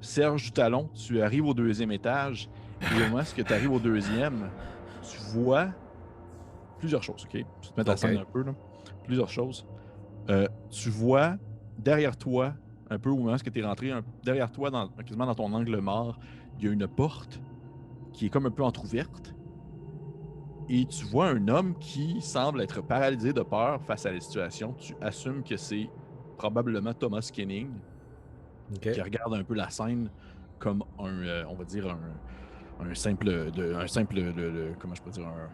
Serge du Talon, tu arrives au deuxième étage et au moment où tu arrives au deuxième, tu vois plusieurs choses, OK? Vais te mettre en Ok. scène un peu, là. Plusieurs choses. Tu vois derrière toi, un peu au moment où tu es rentré, un- derrière toi, dans, quasiment dans ton angle mort, il y a une porte qui est comme un peu entrouverte. Et tu vois un homme qui semble être paralysé de peur face à la situation. Tu assumes que c'est probablement Thomas Kenning qui regarde un peu la scène comme un, euh, on va dire un, un simple, de, un simple, de- de- comment je peux dire, un,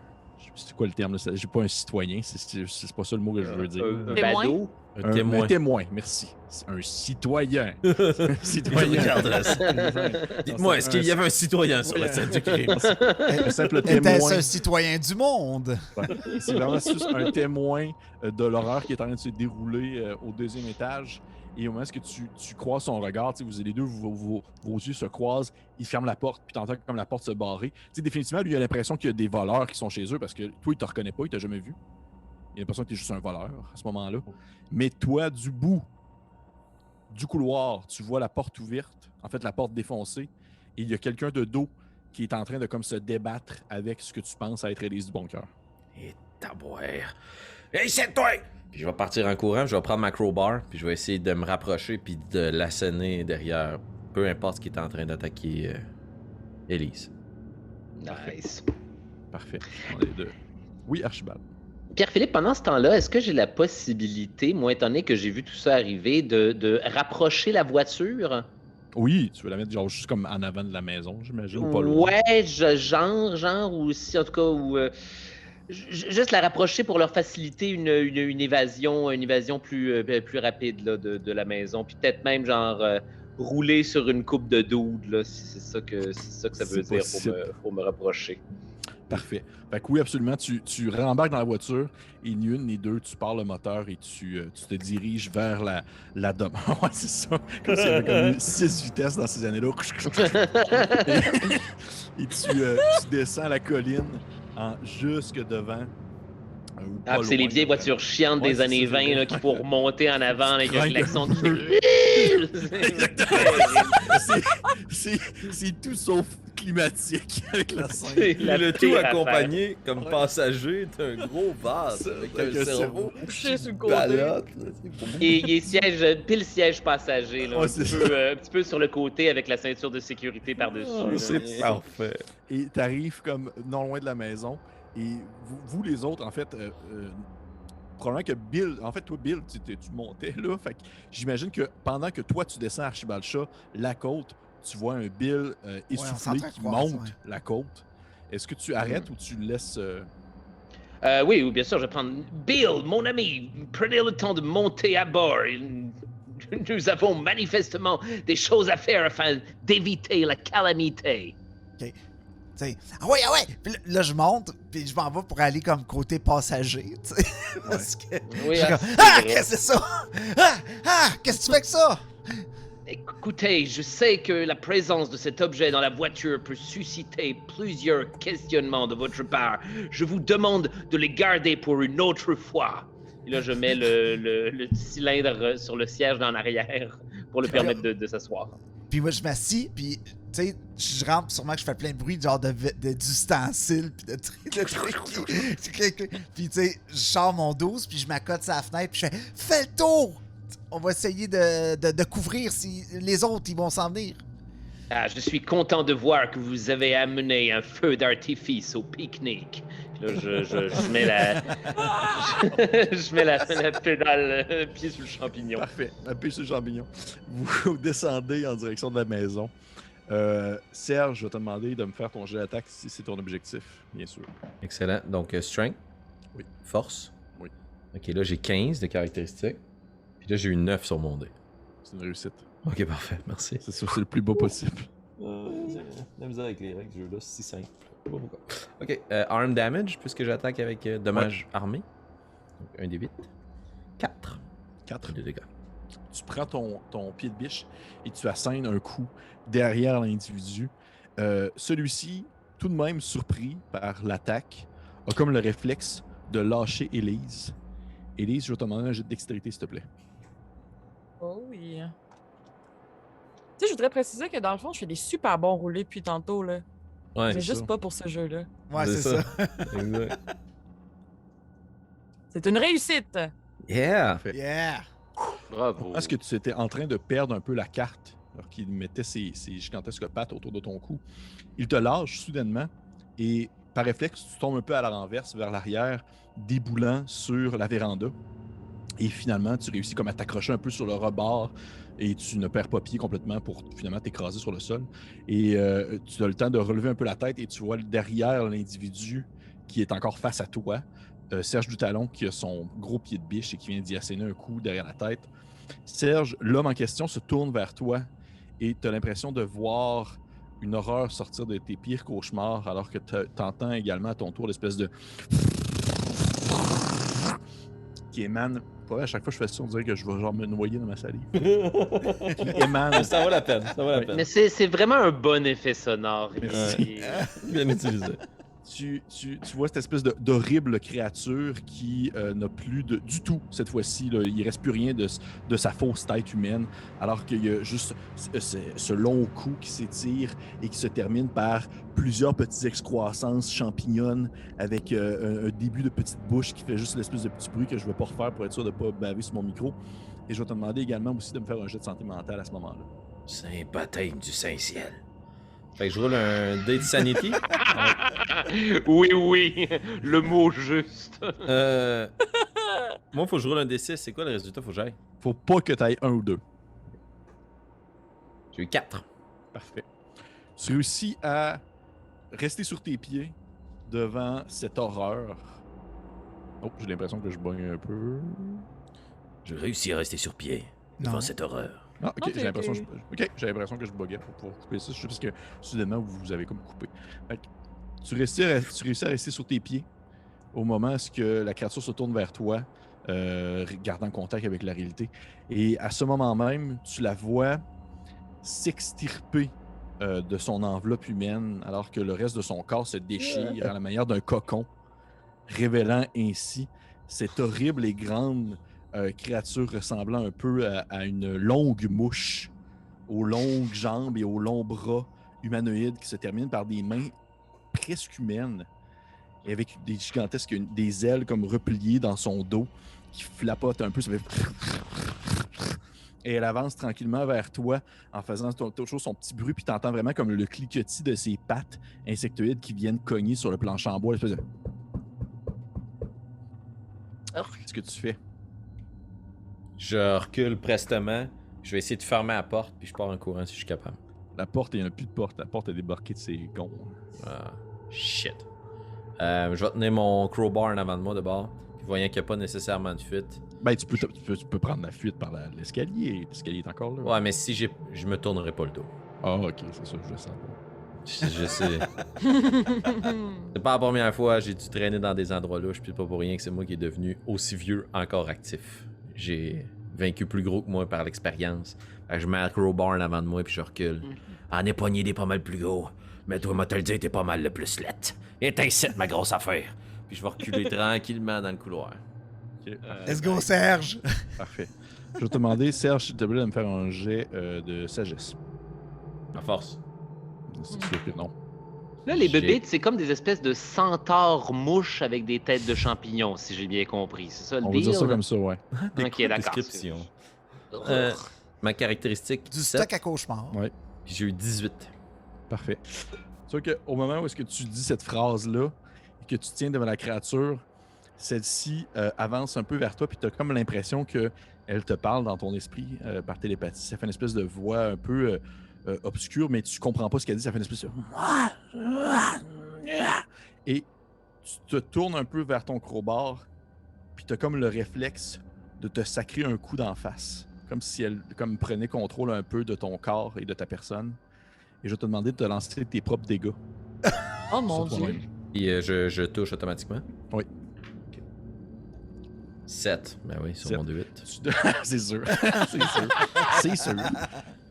c'est quoi le terme là, c'est- j'ai pas un citoyen, c'est- pas ça le mot que je veux dire. Un, un Témoin? badaud? Un Un- témoin. un témoin, merci. C'est Un citoyen. Un Je citoyen. Dites-moi, est-ce qu'il y avait un citoyen sur la scène du crime? un simple Était-ce témoin. un citoyen du monde? C'est vraiment juste un témoin euh, de l'horreur qui est en train de se dérouler euh, au deuxième étage. Et au moment où tu, tu croises son regard, vous les deux, vos, vos- yeux se croisent, il ferme la porte, puis t'entends comme la porte se barrer. Sais, définitivement, lui, il a l'impression qu'il y a des voleurs qui sont chez eux parce que toi, il te reconnaît pas, il t'a jamais vu. Il a l'impression que t'es juste un voleur à ce moment-là. Mais toi, du bout du couloir, tu vois la porte ouverte, en fait, la porte défoncée, et il y a quelqu'un de dos qui est en train de comme se débattre avec ce que tu penses être Élise du bon cœur. Et tabouère. Hey, c'est toi! Puis je vais partir en courant, je vais prendre ma crowbar, puis je vais essayer de me rapprocher, puis de l'asséner derrière, peu importe ce qui est en train d'attaquer euh, Elise. Nice. Parfait. On est deux. Oui, Archibald. Pierre-Philippe, pendant ce temps-là, est-ce que j'ai la possibilité, moi étant donné que j'ai vu tout ça arriver, de, de rapprocher la voiture? Oui, tu veux la mettre genre juste comme en avant de la maison, j'imagine, ou pas loin? Ouais, je- genre, genre, ou si en tout cas, ou euh, juste la rapprocher pour leur faciliter une, une- une évasion, une évasion plus, euh, plus rapide là, de, de la maison. Puis peut-être même genre euh, rouler sur une coupe de doude, là, si c'est ça que ça que ça veut dire pour me, pour me rapprocher. Parfait. Fait que oui, absolument, tu, tu rembarques dans la voiture et ni une ni deux, tu pars le moteur et tu, euh, tu te diriges vers la, la demeure. ouais, c'est ça. Comme s'il y avait comme six vitesses dans ces années-là. et tu, euh, tu descends la colline en jusque devant. euh, Ah, c'est les vieilles voitures chiantes Ouais, des années ça, 20 c'est là, qui faut remonter en avant avec un klaxon qui fait. C'est tout sauf climatique avec la scène. C'est la le tout accompagné comme Ouais. passager d'un gros vase avec un un cerveau Couché sur le côté. il est siège, pile siège passager, là, Ouais, un, c'est petit peu, euh, un petit peu sur le côté avec la ceinture de sécurité par-dessus. Ah, c'est parfait. Et tu arrives comme non loin de la maison. Et vous, vous, les autres, en fait, euh, euh, probablement que Bill, en fait, toi, Bill, tu, montais là. Fait que j'imagine que pendant que toi, tu descends à Archibalcha, la côte, tu vois un Bill euh, essoufflé qui croire, monte ouais. la côte. Est-ce que tu arrêtes ou tu le laisses. euh, Euh, oui, bien sûr, je vais prendre. Bill, mon ami, prenez le temps de monter à bord. Nous avons manifestement des choses à faire afin d'éviter la calamité. Tu sais, ah ouais, ah ouais! Puis là, je monte, puis je m'en vais pour aller comme côté passager, tu sais. Parce que. Oui, ah, comme, ah, qu'est-ce que c'est ça? Ah, ah, qu'est-ce que tu fais avec ça? Écoutez, je sais que la présence de cet objet dans la voiture peut susciter plusieurs questionnements de votre part. Je vous demande de les garder pour une autre fois. Et là, je mets le, cylindre sur le siège en arrière pour le permettre de, s'asseoir. Puis moi, je m'assis, puis, tu sais, je rentre, sûrement que je fais plein de bruit, genre de, de- d'ustensiles, puis de de trucs. puis, tu sais, je sors mon 12, puis je m'accote la fenêtre, puis je fais Fais le tour! On va essayer de, de, de couvrir si les autres, ils vont s'en venir. Ah, je suis content de voir que vous avez amené un feu d'artifice au pique-nique. Je, je- je mets la, je, mets la, la pédale euh, pied sur le champignon. Parfait. Appuyez sur le champignon. Vous descendez en direction de la maison. Euh, Serge, je vais te demander de me faire ton jet d'attaque si c'est ton objectif, bien sûr. Excellent. Donc, euh, strength? Oui. Force? Oui. Ok, là, j'ai 15 de caractéristiques. Puis là, j'ai eu 9 sur mon dé. C'est une réussite. Ok, parfait. Merci. C'est sûr, c'est le plus beau possible. Euh, la misère avec les règles du jeu-là, c'est si simple. Ok, euh, arm damage, puisque j'attaque avec euh, dommage armé. Donc, un des 8. 4 4. de dégâts. Tu prends ton, ton pied de biche et tu assènes un coup derrière l'individu. Euh, Celui-ci, tout de même surpris par l'attaque, a comme le réflexe de lâcher Élise. Élise, je vais te demander un jet de dextérité, s'il te plaît. Oh oui. Tu sais, je voudrais préciser que dans le fond, je fais des super bons roulés depuis tantôt, là. Ouais, c'est juste ça. pas pour ce jeu-là. Ouais, C'est c'est ça. ça. exact. C'est une réussite! Yeah! Yeah! Bravo. Est-ce que tu étais en train de perdre un peu la carte alors qu'il mettait ses, ses gigantesques pattes autour de ton cou? Il te lâche soudainement et par réflexe, tu tombes un peu à la renverse vers l'arrière, déboulant sur la véranda. Et finalement, tu réussis comme à t'accrocher un peu sur le rebord et tu ne perds pas pied complètement pour finalement t'écraser sur le sol. Et euh, tu as le temps de relever un peu la tête et tu vois derrière l'individu qui est encore face à toi, euh, Serge Dutalon qui a son gros pied de biche et qui vient d'y asséner un coup derrière la tête. Serge, l'homme en question se tourne vers toi et tu as l'impression de voir une horreur sortir de tes pires cauchemars alors que tu entends également à ton tour l'espèce de qui émane. À chaque fois que je fais ça, on dirait que je vais genre me noyer dans ma salive. qui émane. ça vaut la peine, ça vaut la Oui. peine. Mais c'est c'est vraiment un bon effet sonore. Merci. Bien utilisé. Tu, tu- tu vois cette espèce d'horrible créature qui euh, n'a plus du tout cette fois-ci. Il reste plus rien de, de sa fausse tête humaine, alors qu'il y a juste ce, ce- long cou qui s'étire et qui se termine par plusieurs petites excroissances champignonnes avec euh, un, début de petite bouche qui fait juste l'espèce de petit bruit que je ne vais pas refaire pour être sûr de ne pas baver sur mon micro. Et je vais te demander également aussi de me faire un jet de santé mentale à ce moment-là. Saint baptême du Saint-Ciel. Fait que je roule un dé de sanity. oui, oui, le mot juste. Euh... Moi, faut que je roule un D6. C'est quoi le résultat? Faut que j'aille. Faut pas que tu ailles un ou deux. J'ai eu 4. Parfait. Tu réussis à rester sur tes pieds devant cette horreur. Oh, j'ai l'impression que je bogne un peu. J'ai réussi à rester sur pied devant Non. cette horreur. Ah, ok, Non, j'ai t'es- l'impression que je... ok, j'ai l'impression que je buguais pour pouvoir couper ça. Juste parce que soudainement vous vous avez comme coupé. Fait que tu, réussis à, tu réussis à rester sur tes pieds au moment où que la créature se tourne vers toi, euh, gardant contact avec la réalité. Et à ce moment même, tu la vois s'extirper euh, de son enveloppe humaine, alors que le reste de son corps se déchire à la manière d'un cocon, révélant ainsi cette horrible et grande créature ressemblant un peu à, à une longue mouche, aux longues jambes et aux longs bras humanoïdes qui se terminent par des mains presque humaines, et avec des gigantesques des ailes comme repliées dans son dos qui flapotent un peu. Ça fait et elle avance tranquillement vers toi en faisant toujours son petit bruit, puis t'entends vraiment comme le cliquetis de ses pattes insectoïdes qui viennent cogner sur le plancher en bois. Qu'est-ce que tu fais? Je recule prestement. Je vais essayer de fermer la porte, puis je pars en courant si je suis capable. La porte, il n'y en a plus de porte. La porte est débarquée de ses gonds. Ah, shit. Euh, je vais tenir mon crowbar en avant de moi de bord. Puis voyant qu'il n'y a pas nécessairement de fuite. Ben, tu peux, tu peux, tu peux prendre la fuite par l'escalier. L'escalier est encore là. Ouais, mais si j'ai, je me tournerai pas le dos. Ah, ok, c'est ça, je le sens. Je, je sais. C'est pas la première fois j'ai dû traîner dans des endroits louches, puis c'est pas pour rien que c'est moi qui est devenu aussi vieux, encore actif. J'ai vaincu plus gros que moi par l'expérience. Fait que Je mets le crowbar en avant de moi, puis je recule. En est pogné des pas mal plus gros. Mais toi, moi te le dire, t'es pas mal le plus lettre. Et t'incite ma grosse affaire. Puis je vais reculer tranquillement dans le couloir. Ok, Let's go, Serge! Parfait. Je vais te demander, Serge, s'il te plaît, de me faire un jet euh, de sagesse. À force. C'est sûr que non. Là, les bébites, c'est comme des espèces de centaures mouches avec des têtes de champignons, si j'ai bien compris. C'est ça le On va deal? dire ça comme ça, ouais. Ok, d'accord. Description. Euh, ma caractéristique, Du 7, stock à cauchemar. Ouais. puis j'ai eu 18. Parfait. Tu vois qu'au moment où est-ce que tu dis cette phrase-là et que tu tiens devant la créature, celle-ci euh, avance un peu vers toi, puis tu as comme l'impression que elle te parle dans ton esprit euh, par télépathie. Ça fait une espèce de voix un peu euh, obscure, mais tu comprends pas ce qu'elle dit. Ça fait une espèce de... Et tu te tournes un peu vers ton crowbar, puis tu as comme le réflexe de te sacrer un coup d'en face. Comme si elle comme prenait contrôle un peu de ton corps et de ta personne. Et je vais te demander de te lancer tes propres dégâts. Oh mon dieu. Puis euh, je, je touche automatiquement? Oui. 7. Ben oui, sur Sept. mon 8 Tu te- C'est sûr. C'est sûr. C'est sûr.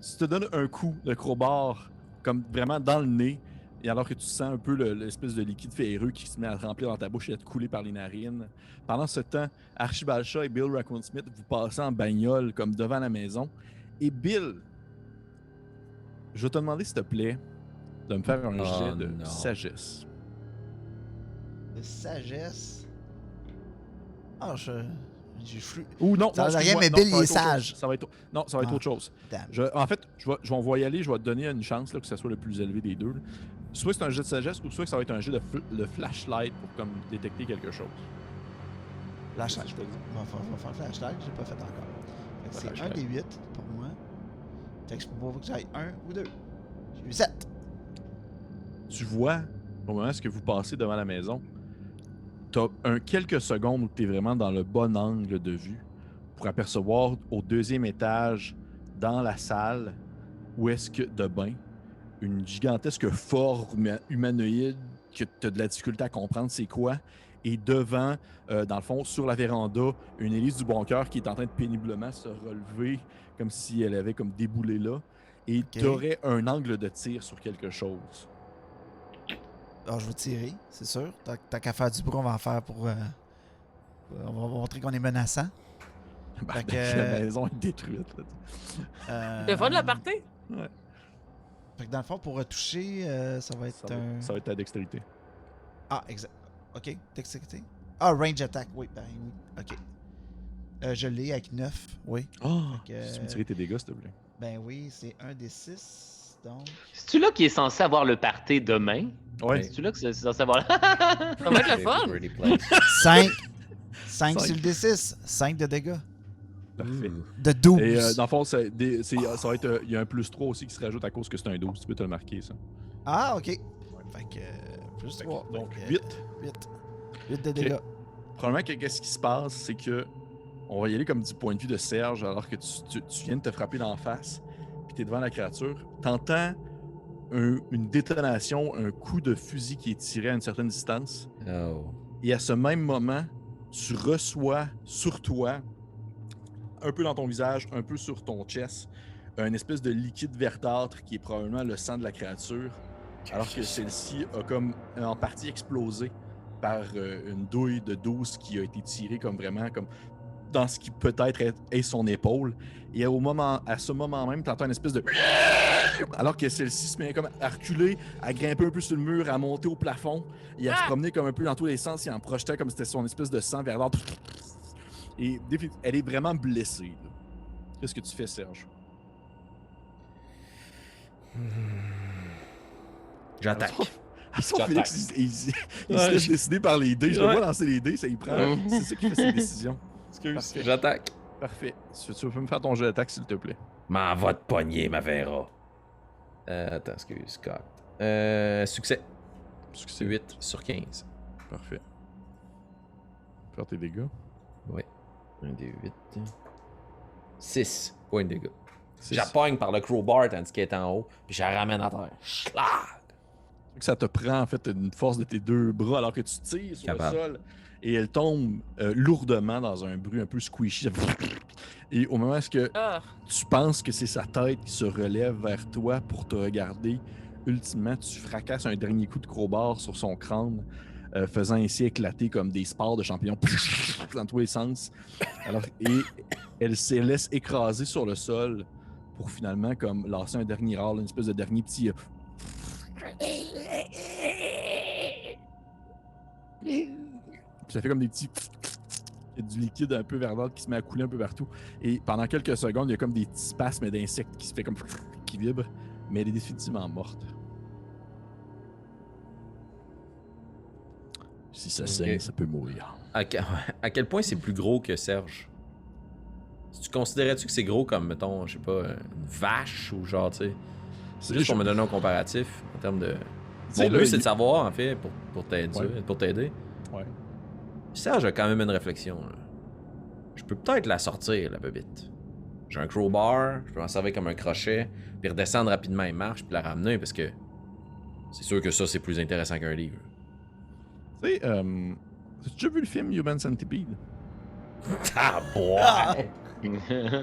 Tu te donnes un coup de crowbar, comme vraiment dans le nez, et alors que tu sens un peu le- l'espèce de liquide ferreux qui se met à remplir dans ta bouche et à te couler par les narines. Pendant ce temps, Archibald Shaw et Bill Raccoon Smith, vous passez en bagnole comme devant la maison. Et Bill, je vais te demander, s'il te plaît, de me faire un Oh jet de non. sagesse. De sagesse? Ah, je. Ou non, Ça non, rien, mais Bill, ça va il est être autre sage. chose. Ça va être... Non, ça va être Ah. autre chose. Je- En fait, je vais, je vais, on va y aller, je vais te donner une chance là, que ce soit le plus élevé des deux. là. Soit c'est un jet de sagesse, ou soit ça va être un jet de, fl- de flashlight pour comme détecter quelque chose. Flashlight. Je te le dis. On va faire, flashlight, j'ai pas fait encore. C'est un des 8 pour moi. Fait que je peux pas que j'aille un ou deux. J'ai eu 7. tu vois, au moment où vous passez devant la maison, tu as un, quelques secondes où tu es vraiment dans le bon angle de vue pour apercevoir au deuxième étage, dans la salle, où est-ce que de bain, une gigantesque forme humanoïde que tu as de la difficulté à comprendre c'est quoi. Et devant, euh, dans le fond, sur la véranda, une Élise du bon cœur qui est en train de péniblement se relever comme si elle avait comme déboulé là. Et tu aurais un angle de tir sur quelque chose. Alors, je vais tirer, c'est sûr. Tant, tant qu'à faire du bruit, on va en faire pour. euh, on va montrer qu'on est menaçant. Ben, Fait que- La maison est détruite. là. Euh, Le fun de la partie? Fait que dans le fond, pour retoucher, euh, ça va être Ça va, un. ça va être ta dextérité. Ah, exact. Ok, dextérité. Ah, range attack, oui, ben oui. Ok. Euh, je l'ai avec 9, oui. Oh, que- Si tu me tirais tes dégâts, s'il te plaît. Ben oui, c'est un des 6. Donc? C'est-tu là qui est censé avoir le party demain? Ouais. C'est-tu là que c'est censé avoir. Ça va être le fun. Pretty place. 5. 5 Cinq. sur le D6. 5 de dégâts. Parfait. Ouh. De 12. Et euh, dans le fond, c'est des- c'est- ça va être. euh, Il y a un plus 3 aussi qui se rajoute à cause que c'est un 12. Tu peux te le marquer, ça. Ah, ok. Fait que. euh, Plus Fait que- 3. donc, 8. 8. 8 de dégâts. Probablement que qu'est-ce qui se passe, c'est que. On va y aller comme du point de vue de Serge, alors que tu, tu- tu viens de te frapper d'en face, puis tu es devant la créature. T'entends un- une détonation, un coup de fusil qui est tiré à une certaine distance. Oh. Et à ce même moment, tu reçois sur toi, un peu dans ton visage, un peu sur ton chest, un espèce de liquide verdâtre qui est probablement le sang de la créature, alors que celle-ci a comme en partie explosé par euh, une douille de 12 qui a été tirée comme vraiment comme dans ce qui peut-être est, est son épaule. Et au moment, à ce moment même, tu entends une espèce de... Alors que celle-ci se met comme à reculer, à grimper un peu sur le mur, à monter au plafond, et à se Ah! promener comme un peu dans tous les sens, et en projetant comme c'était son espèce de sang verdâtre. Et défi- elle est vraiment blessée. Qu'est-ce que tu fais, Serge? J'attaque. Son J'attaque. Félix, il, il- il Ouais, se laisse je- décider par les dés. Je le Ouais. vois lancer les dés, ça y prend. C'est ça qui fait ses décisions. Excuse. J'attaque. Parfait. Tu, tu peux me faire ton jeu d'attaque, s'il te plaît. M'en va te pogner, ma Vera. Euh, attends, excuse, Scott. Euh, succès. Succès. 8 sur 15. Parfait. Faire tes dégâts. Ouais. Un des 8. 6 points de dégâts. J'appogne par le crowbar tandis qu'elle est en haut, puis je la ramène à terre. Que ça te prend en fait une force de tes deux bras alors que tu tires sur Capable. le sol et elle tombe euh, lourdement dans un bruit un peu squishy. Et au moment où est-ce que Ah, tu penses que c'est sa tête qui se relève vers toi pour te regarder, ultimement tu fracasses un dernier coup de crowbar sur son crâne, euh, faisant ainsi éclater comme des spores de champignons dans tous les sens. Alors, et elle se laisse écraser sur le sol pour finalement comme lancer un dernier râle, une espèce de dernier petit euh, Puis ça fait comme des petits. Il y a du liquide un peu verdâtre qui se met à couler un peu partout. Et pendant quelques secondes, il y a comme des petits spasmes d'insectes qui se fait comme. qui vibrent. Mais elle est définitivement morte. Si ça saigne, Ok. ça peut mourir. À, que- à quel point c'est plus gros que Serge? Tu considérais-tu que c'est gros comme, mettons, je sais pas, une vache ou genre, tu sais? C'est juste pour me donner un comparatif en termes de. Mon but, c'est de savoir, en fait, pour, pour t'aider. Ouais. Pour t'aider. Ouais. Serge a quand même une réflexion. là. Je peux peut-être la sortir, la bébite. J'ai un crowbar, je peux m'en servir comme un crochet, puis redescendre rapidement et marche, puis la ramener, parce que c'est sûr que ça, c'est plus intéressant qu'un livre. Tu sais, euh, as-tu déjà vu le film Human Centipede? Ah, boy!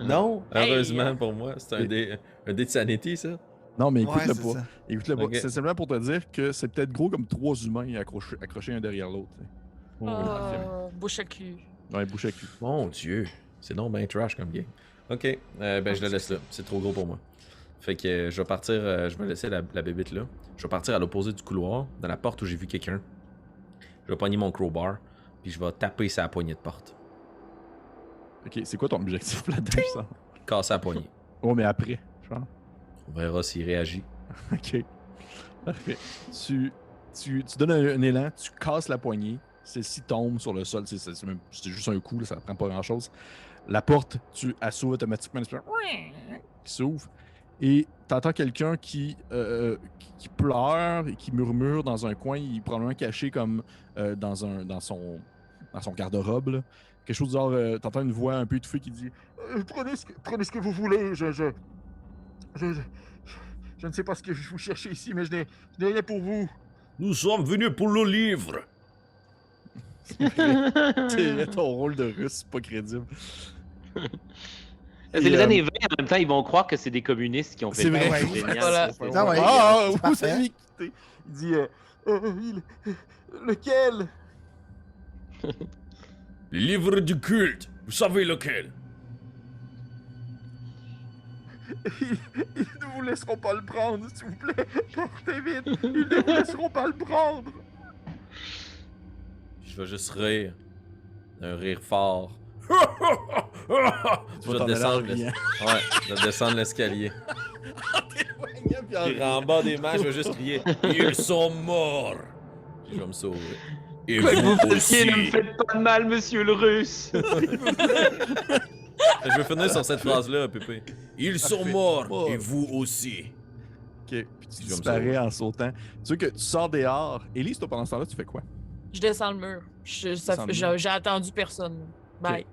non, Hey! heureusement pour moi. C'est un dé, un dé de sanity, ça. Non, mais Ouais, écoute-le c'est pas. Écoute-le pas. C'est simplement pour te dire que c'est peut-être gros comme trois humains accrochés, accrochés un derrière l'autre. Tu sais. oh, bouche à cul. Ouais, bouche à cul. Mon dieu, c'est donc bien trash comme game. Ok, euh, ben je le laisse là. C'est trop gros pour moi. Fait que euh, je vais partir, euh, je vais laisser la, la bébite là. Je vais partir à l'opposé du couloir, dans la porte où j'ai vu quelqu'un. Je vais pogner mon crowbar, puis je vais taper sa poignée de porte. Ok, c'est quoi ton objectif là-dedans? ça? Casser la poignée. Oh, mais après, genre. On verra s'il réagit. Ok. Parfait. Tu, tu, tu donnes un, un élan, tu casses la poignée, celle-ci tombe sur le sol. C'est juste un coup, ça ne prend pas grand-chose. La porte, tu assouves automatiquement qui s'ouvre. Et tu entends quelqu'un qui, euh, qui, pleure et qui murmure dans un coin. Il est probablement caché comme euh, dans, un, dans son, garde-robe. Quelque chose du genre, euh, t'entends une voix un peu étouffée qui dit Euh, prenez, ce que, prenez ce que vous voulez, je, je, je, ne sais pas ce que vous cherchez ici, mais je n'ai rien pour vous. Nous sommes venus pour le livre. C'est vrai, ton rôle de russe, c'est pas crédible. C'est les euh, années 20, en même temps, ils vont croire que c'est des communistes qui ont fait C'est ça. vrai. Ouais. génial, Voilà. ça, c'est- Ah ouais. Ah, c'est quitté. Il dit euh, Euh, il- Lequel? Le livre du culte. Vous savez lequel? Ils, ils ne vous laisseront pas le prendre, s'il vous plaît. Portez vite. Ils ne vous laisseront pas le prendre. Je vais juste rire. Un rire fort. je vais descendre l'es- riant. Ouais, je vais descendre l'escalier. Puis en bas des mains, je vais juste crier Ils sont morts Puis Je vais me sauver. Et Quoi vous vous aussi. ne me faites pas de mal, monsieur le russe. Je vais finir sur cette phrase-là, Pépé. Ils sont morts Oh. et vous aussi. Ok, puis tu disparais sauver. en sautant. Tu veux que tu sors dehors. Élise, toi, pendant ce temps-là, tu fais quoi? Je descends le mur. J'ai attendu personne. Bye.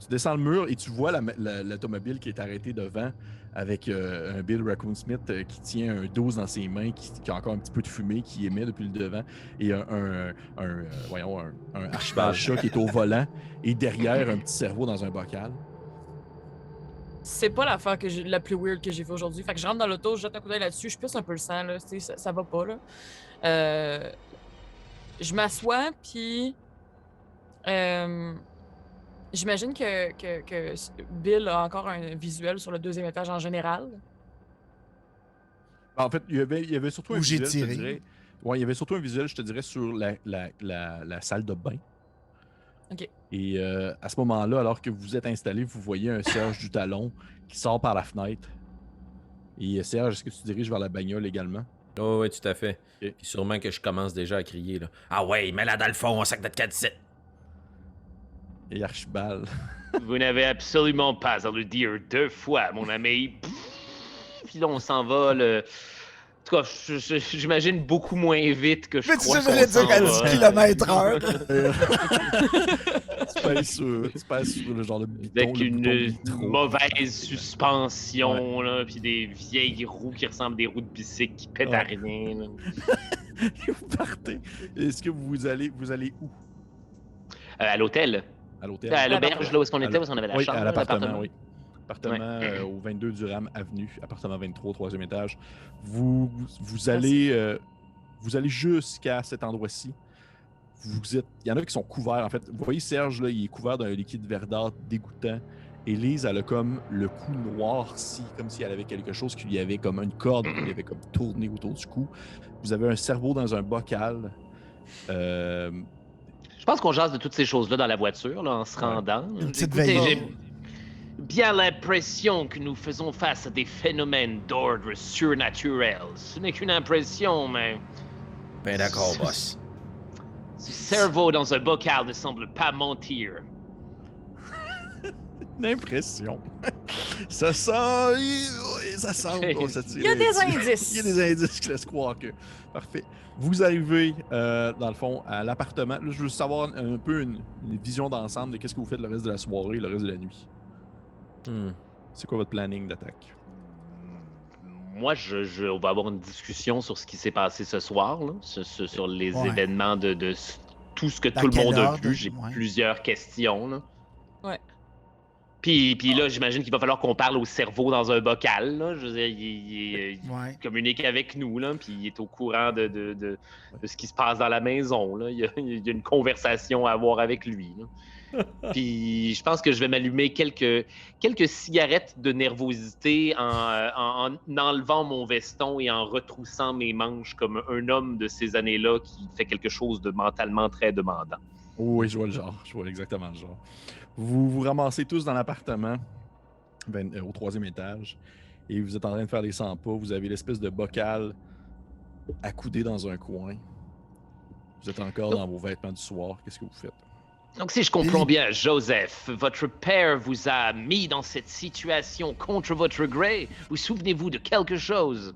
Tu descends le mur et tu vois la- la- l'automobile qui est arrêtée devant avec euh, un Bill Raccoon Smith euh, qui tient un 12 dans ses mains, qui, qui a encore un petit peu de fumée, qui émet depuis le devant, et un, un, un, euh, voyons, un, un Archibald chat qui est au volant, et derrière un petit cerveau dans un bocal. C'est pas l'affaire que j'ai- la plus weird que j'ai fait aujourd'hui. Fait que je rentre dans l'auto, je jette un coup d'œil là-dessus, je pisse un peu le sang, là. Ça, ça va pas, là. Euh, je m'assois, puis. euh, J'imagine que, que, que Bill a encore un visuel sur le deuxième étage en général. En fait, il y avait, il y avait surtout un Où j'ai visuel, je te dirais. Ouais, il y avait surtout un visuel, je te dirais, sur la, la, la, la salle de bain. Ok. Et euh, à ce moment-là, alors que vous êtes installé, vous voyez un Serge du Talon qui sort par la fenêtre. Et euh, Serge, est-ce que tu diriges vers la bagnole également? Oh, ouais, tout à fait. Puis sûrement que je commence déjà à crier, là. Ah ouais, mets-la dans le fond, on sac de 4 Et Archibald. Vous n'avez absolument pas à le dire deux fois, mon ami. Puis là, on s'envole. En tout cas, j'imagine beaucoup moins vite que je Mais tu crois sais, j'allais qu'on dire qu'à va. 10 km heure. tu pèses sur, tu le genre de bouton, Avec une mauvaise suspension, là, puis des vieilles roues qui ressemblent à des roues de bicycle qui pètent à rien. là. Et vous partez. Est-ce que vous allez, vous allez où? Euh, à l'hôtel. À l'hôtel? À l'auberge, là où est-ce qu'on était, où est-ce qu'on avait la oui, chambre. à l'appartement, oui. Appartement euh, au 22 du Ram Avenue, appartement 23, troisième étage. Vous, vous, vous allez, euh, vous allez jusqu'à cet endroit-ci. Vous êtes, il y en a qui sont couverts. En fait, vous voyez Serge là, il est couvert d'un liquide verdâtre dégoûtant. Élise, elle a comme le cou noirci, comme si elle avait quelque chose qui lui avait comme une corde qui lui avait comme tourné autour du cou. Vous avez un cerveau dans un bocal. Euh, Je pense qu'on jase de toutes ces choses-là dans la voiture, là, en se rendant. Une petite Écoutez, bien l'impression que nous faisons face à des phénomènes d'ordre surnaturel. Ce n'est qu'une impression, mais Ben d'accord, boss. ce cerveau dans un bocal ne semble pas mentir. une impression. ça sent. Ça sent. ça Il y a des indices. Il y a des indices qui laissent croire que. Parfait. Vous arrivez, euh, dans le fond, à l'appartement. Là, je veux savoir un peu une, une vision d'ensemble de qu'est-ce que vous faites le reste de la soirée, le reste de la nuit. Hmm. C'est quoi votre planning d'attaque? Moi, je, je- on va avoir une discussion sur ce qui s'est passé ce soir, là, sur, les Ouais. événements de, tout ce que Dans tout le monde a vu. J'ai ouais. plusieurs questions. Là. Ouais. Puis, puis là, j'imagine qu'il va falloir qu'on parle au cerveau dans un bocal. Là. Je veux dire, il, il- il Ouais. communique avec nous, là, puis il est au courant de, de, de- de ce qui se passe dans la maison. Là. Il, y a, il y a une conversation à avoir avec lui. là. Puis je pense que je vais m'allumer quelques, quelques cigarettes de nervosité en, euh, en- en enlevant mon veston et en retroussant mes manches comme un homme de ces années-là qui fait quelque chose de mentalement très demandant. Oui, je vois le genre. Je vois exactement le genre. Vous vous ramassez tous dans l'appartement ben, euh, au troisième étage et vous êtes en train de faire des 100 pas. Vous avez l'espèce de bocal accoudé dans un coin. Vous êtes encore dans vos vêtements du soir. Qu'est-ce que vous faites? Donc, si je comprends bien, Joseph, votre père vous a mis dans cette situation contre votre gré. Vous souvenez-vous de quelque chose?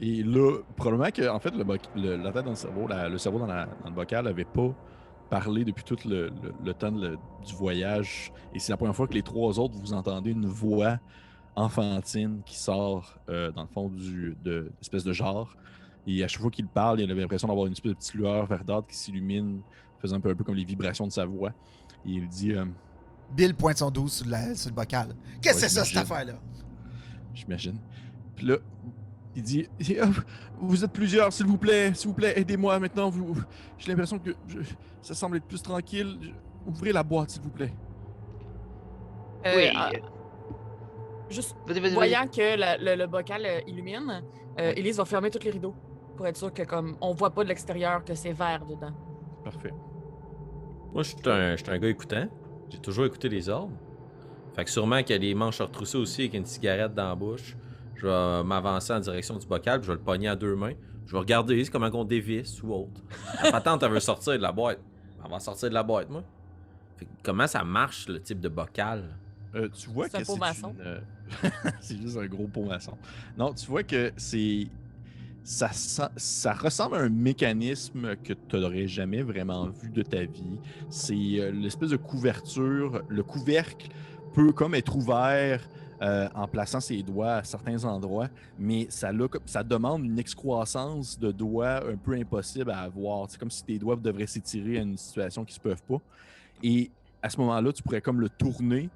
Et là, probablement que, en fait, le, la tête dans le cerveau, la- le cerveau dans, la- dans le bocal n'avait pas parlé depuis tout le, temps de du voyage. Et c'est la première fois que les trois autres, vous entendez une voix enfantine qui sort, euh, dans le fond, du, de espèce de genre. Et à chaque fois qu'il parle, il avait l'impression d'avoir une espèce de petite lueur verdâtre qui s'illumine, faisant un peu, un peu comme les vibrations de sa voix. Et il dit euh, Bill pointe son dos sur, la- sur le bocal. Qu'est-ce que Ouais, c'est ça, cette affaire-là? j'imagine. Puis là, il dit dit, Ah, Vous êtes plusieurs, s'il vous plaît, s'il vous plaît, aidez-moi maintenant. Vous... J'ai l'impression que je- ça semble être plus tranquille. Ouvrez la boîte, s'il vous plaît. Euh, Oui. ah, juste Vas-y, vas-y, vas-y. voyant que la- le, le bocal euh, illumine, euh, Elise va fermer tous les rideaux pour être sûr que comme on voit pas de l'extérieur que c'est vert dedans. Parfait. Moi, je suis un, gars écoutant. J'ai toujours écouté les ordres. Fait que sûrement qu'il y a des manches à retrousser aussi avec une cigarette dans la bouche. Je vais m'avancer en direction du bocal, puis je vais le pogner à deux mains. Je vais regarder comment on dévisse ou autre. La patente, elle veut sortir de la boîte. Elle va sortir de la boîte, moi. Fait que comment ça marche, le type de bocal? Euh, tu vois C'est que un pot c'est maçon. une, euh, c'est juste un gros pot maçon. Non, tu vois que c'est ça, ressemble à un mécanisme que tu n'aurais jamais vraiment vu de ta vie. C'est euh, l'espèce de couverture. Le couvercle peut comme être ouvert euh, en plaçant ses doigts à certains endroits, mais ça, demande une excroissance de doigts un peu impossible à avoir. C'est comme si tes doigts devraient s'étirer à une situation qui se peuvent pas. Et à ce moment-là, tu pourrais comme le tourner,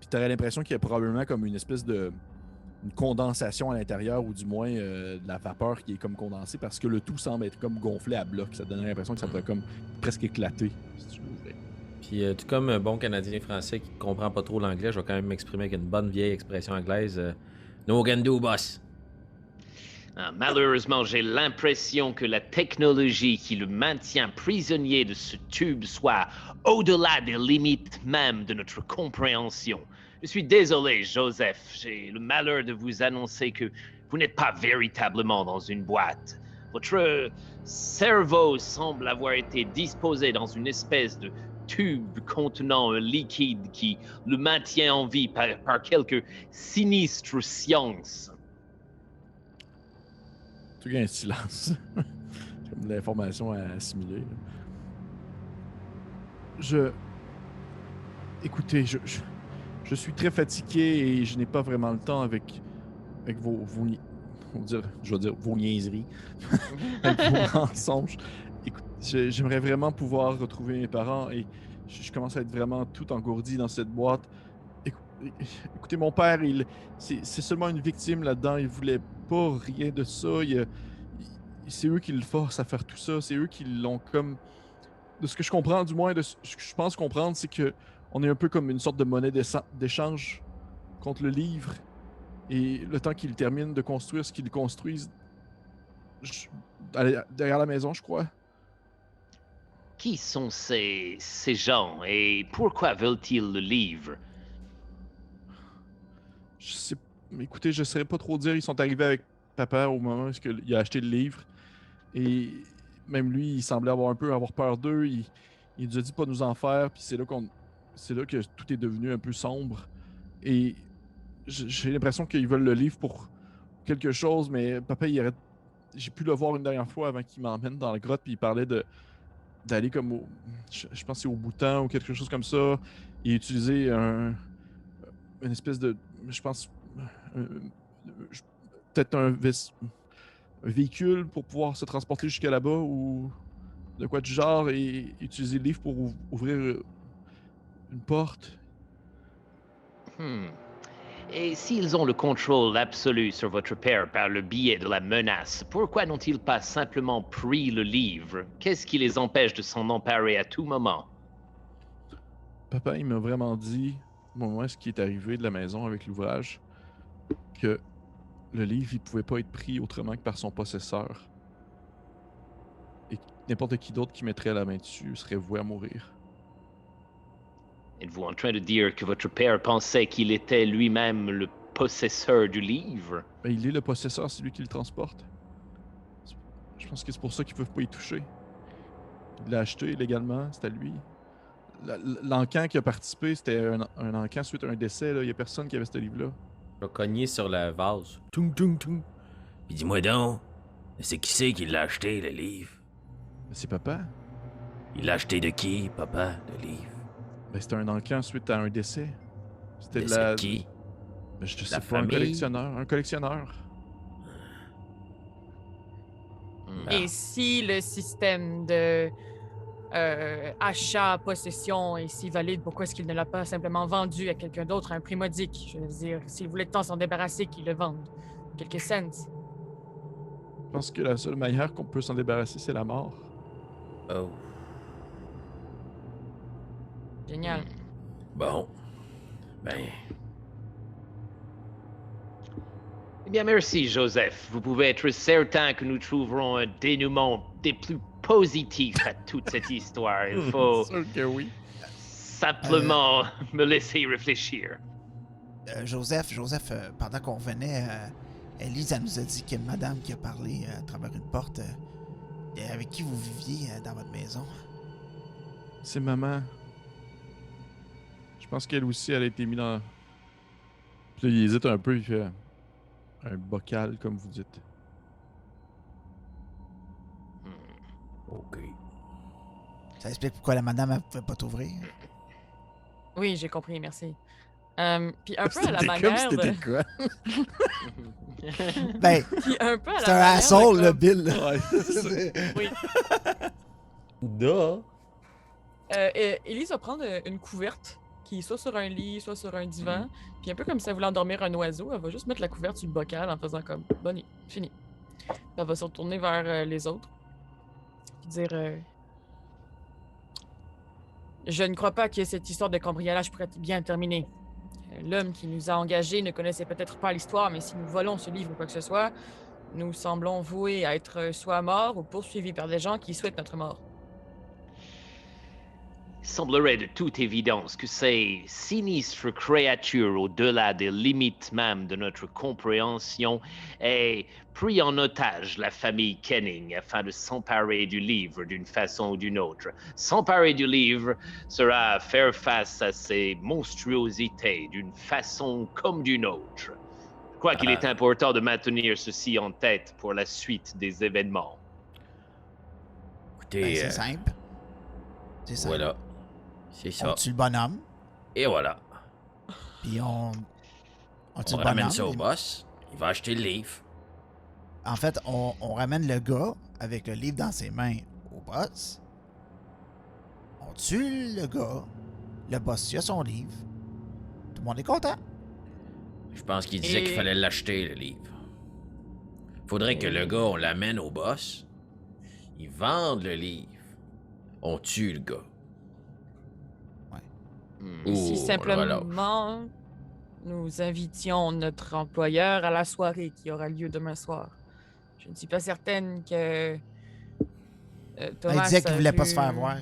puis tu aurais l'impression qu'il y a probablement comme une espèce de une condensation à l'intérieur, ou du moins euh, de la vapeur qui est comme condensée, parce que le tout semble être comme gonflé à bloc. Ça donnerait l'impression que ça pourrait comme presque éclater. Si tu l'ouvrais. Puis euh, tout comme un bon Canadien français qui comprend pas trop l'anglais, je vais quand même m'exprimer avec une bonne vieille expression anglaise. euh, no can do, boss. Ah, malheureusement, j'ai l'impression que la technologie qui le maintient prisonnier de ce tube soit au-delà des limites même de notre compréhension. Je suis désolé, Joseph. J'ai le malheur de vous annoncer que vous n'êtes pas véritablement dans une boîte. Votre cerveau semble avoir été disposé dans une espèce de tube contenant un liquide qui le maintient en vie par, par quelque sinistre science. En tout un silence. comme l'information à assimiler. Je. Écoutez, je, je suis très fatigué et je n'ai pas vraiment le temps avec, avec vos, vos, dire, je vais dire vos niaiseries, avec vos mensonges. Écoute, j'aimerais vraiment pouvoir retrouver mes parents et je, je commence à être vraiment tout engourdi dans cette boîte. Écou- Écoutez, mon père, il, c'est seulement une victime là-dedans. Il voulait pas rien de ça. Il, a- il- c'est eux qui le forcent à faire tout ça. C'est eux qui l'ont comme. De ce que je comprends, du moins, de ce que je pense comprendre, c'est que on est un peu comme une sorte de monnaie d'échange contre le livre. Et le temps qu'ils terminent de construire ce qu'ils construisent je- derrière la maison, je crois. Qui sont ces, ces gens et pourquoi veulent-ils le livre? Je sais. mais Écoutez, je ne saurais pas trop dire. Ils sont arrivés avec papa au moment où il a acheté le livre. Et même lui, il semblait avoir un peu avoir peur d'eux. Il, il nous a dit pas nous en faire. Puis c'est là qu'on. C'est là que tout est devenu un peu sombre. Et j'ai l'impression qu'ils veulent le livre pour quelque chose, mais papa, il arrête. J'ai pu le voir une dernière fois avant qu'il m'emmène dans la grotte, puis il parlait de d'aller comme au. Je, je pense c'est au bouton ou quelque chose comme ça. Et utiliser un. Une espèce de. Je pense. Peut-être un, véhicule pour pouvoir se transporter jusqu'à là-bas ou de quoi du genre et utiliser le livre pour ouv- ouvrir une porte. Hmm. Et s'ils ont le contrôle absolu sur votre père par le biais de la menace, pourquoi n'ont-ils pas simplement pris le livre? Qu'est-ce qui les empêche de s'en emparer à tout moment? Papa, il m'a vraiment dit, au moment où ce qui est arrivé de la maison avec l'ouvrage, que le livre, il pouvait pas être pris autrement que par son possesseur. Et n'importe qui d'autre qui mettrait la main dessus serait voué à mourir. Êtes-vous en train de dire que votre père pensait qu'il était lui-même le possesseur du livre? Ben, il est le possesseur, c'est lui qui le transporte. Je pense que c'est pour ça qu'ils peuvent pas y toucher. Il l'a acheté légalement, c'est à lui. La- L'encan qui a participé, c'était un, un encan suite à un décès. là. Il y a personne qui avait ce livre-là. Je vais cogner sur le vase. Tung, tung, tung. Puis dis-moi donc, c'est qui c'est qui l'a acheté, le livre? Mais c'est papa. Il l'a acheté de qui, papa, le livre? Ben, c'était un encan suite à un décès. C'était De la. qui? Ben, je sais La pas, un famille? collectionneur. Un collectionneur. Hmm. Et si le système de euh, achat, possession est si valide, pourquoi est-ce qu'il ne l'a pas simplement vendu à quelqu'un d'autre à un prix modique? Je veux dire, s'il voulait tant s'en débarrasser, qu'il le vende. Quelques cents. Je pense que la seule manière qu'on peut s'en débarrasser, c'est la mort. Oh. Génial. Bon. Ben, Eh bien, merci, Joseph. Vous pouvez être certain que nous trouverons un dénouement des plus positifs à toute cette histoire. Il faut sûr que oui. simplement me laisser réfléchir. Euh, Joseph, Joseph, euh, pendant qu'on revenait, euh, Elise, elle nous a dit que madame qui a parlé euh, à travers une porte, euh, et avec qui vous viviez euh, dans votre maison. C'est maman. Je pense qu'elle aussi, elle a été mise dans. Puis là, il hésite un peu, il fait un bocal, comme vous dites. ok. Ça explique pourquoi la madame ne pouvait pas t'ouvrir. Oui, j'ai compris, merci. Euh, puis un peu à la manière si de... quoi? Ben, Puis un peu à la c'est un le Bill. là. Ouais, c'est. C'est- Oui. Da. Euh, Élise va prendre une couverte qui est soit sur un lit, soit sur un divan. Puis un peu comme si elle voulait endormir un oiseau, elle va juste mettre la couverte sur le bocal en faisant comme bonne nuit, fini. Puis Elle va se retourner vers euh, les autres. Puis dire euh, Je ne crois pas que cette histoire de cambriolage pourrait être bien terminée. L'homme qui nous a engagés ne connaissait peut-être pas l'histoire, mais si nous volons ce livre ou quoi que ce soit, nous semblons voués à être euh, soit morts ou poursuivis par des gens qui souhaitent notre mort. Il semblerait de toute évidence que ces sinistres créatures au-delà des limites même de notre compréhension aient pris en otage la famille Kenning afin de s'emparer du livre d'une façon ou d'une autre. S'emparer du livre sera faire face à ces monstruosités d'une façon comme d'une autre. Je crois qu'il est important de maintenir ceci en tête pour la suite des événements. Écoutez, Ben, c'est euh, simple. C'est simple. voilà. C'est On ça. tue le bonhomme, Et voilà. puis on. On tue On le ramène bonhomme. ça au boss. Il va acheter le livre. En fait, on, on ramène le gars avec le livre dans ses mains au boss. On tue le gars. Le boss il a son livre. Tout le monde est content. Je pense qu'il disait Et- qu'il fallait l'acheter, le livre. Faudrait que le gars, on l'amène au boss. Il vende le livre. On tue le gars. Et si simplement nous invitions notre employeur à la soirée qui aura lieu demain soir. Je ne suis pas certaine que euh, Ben, Thomas il disait qu'il a voulait pas se faire voir.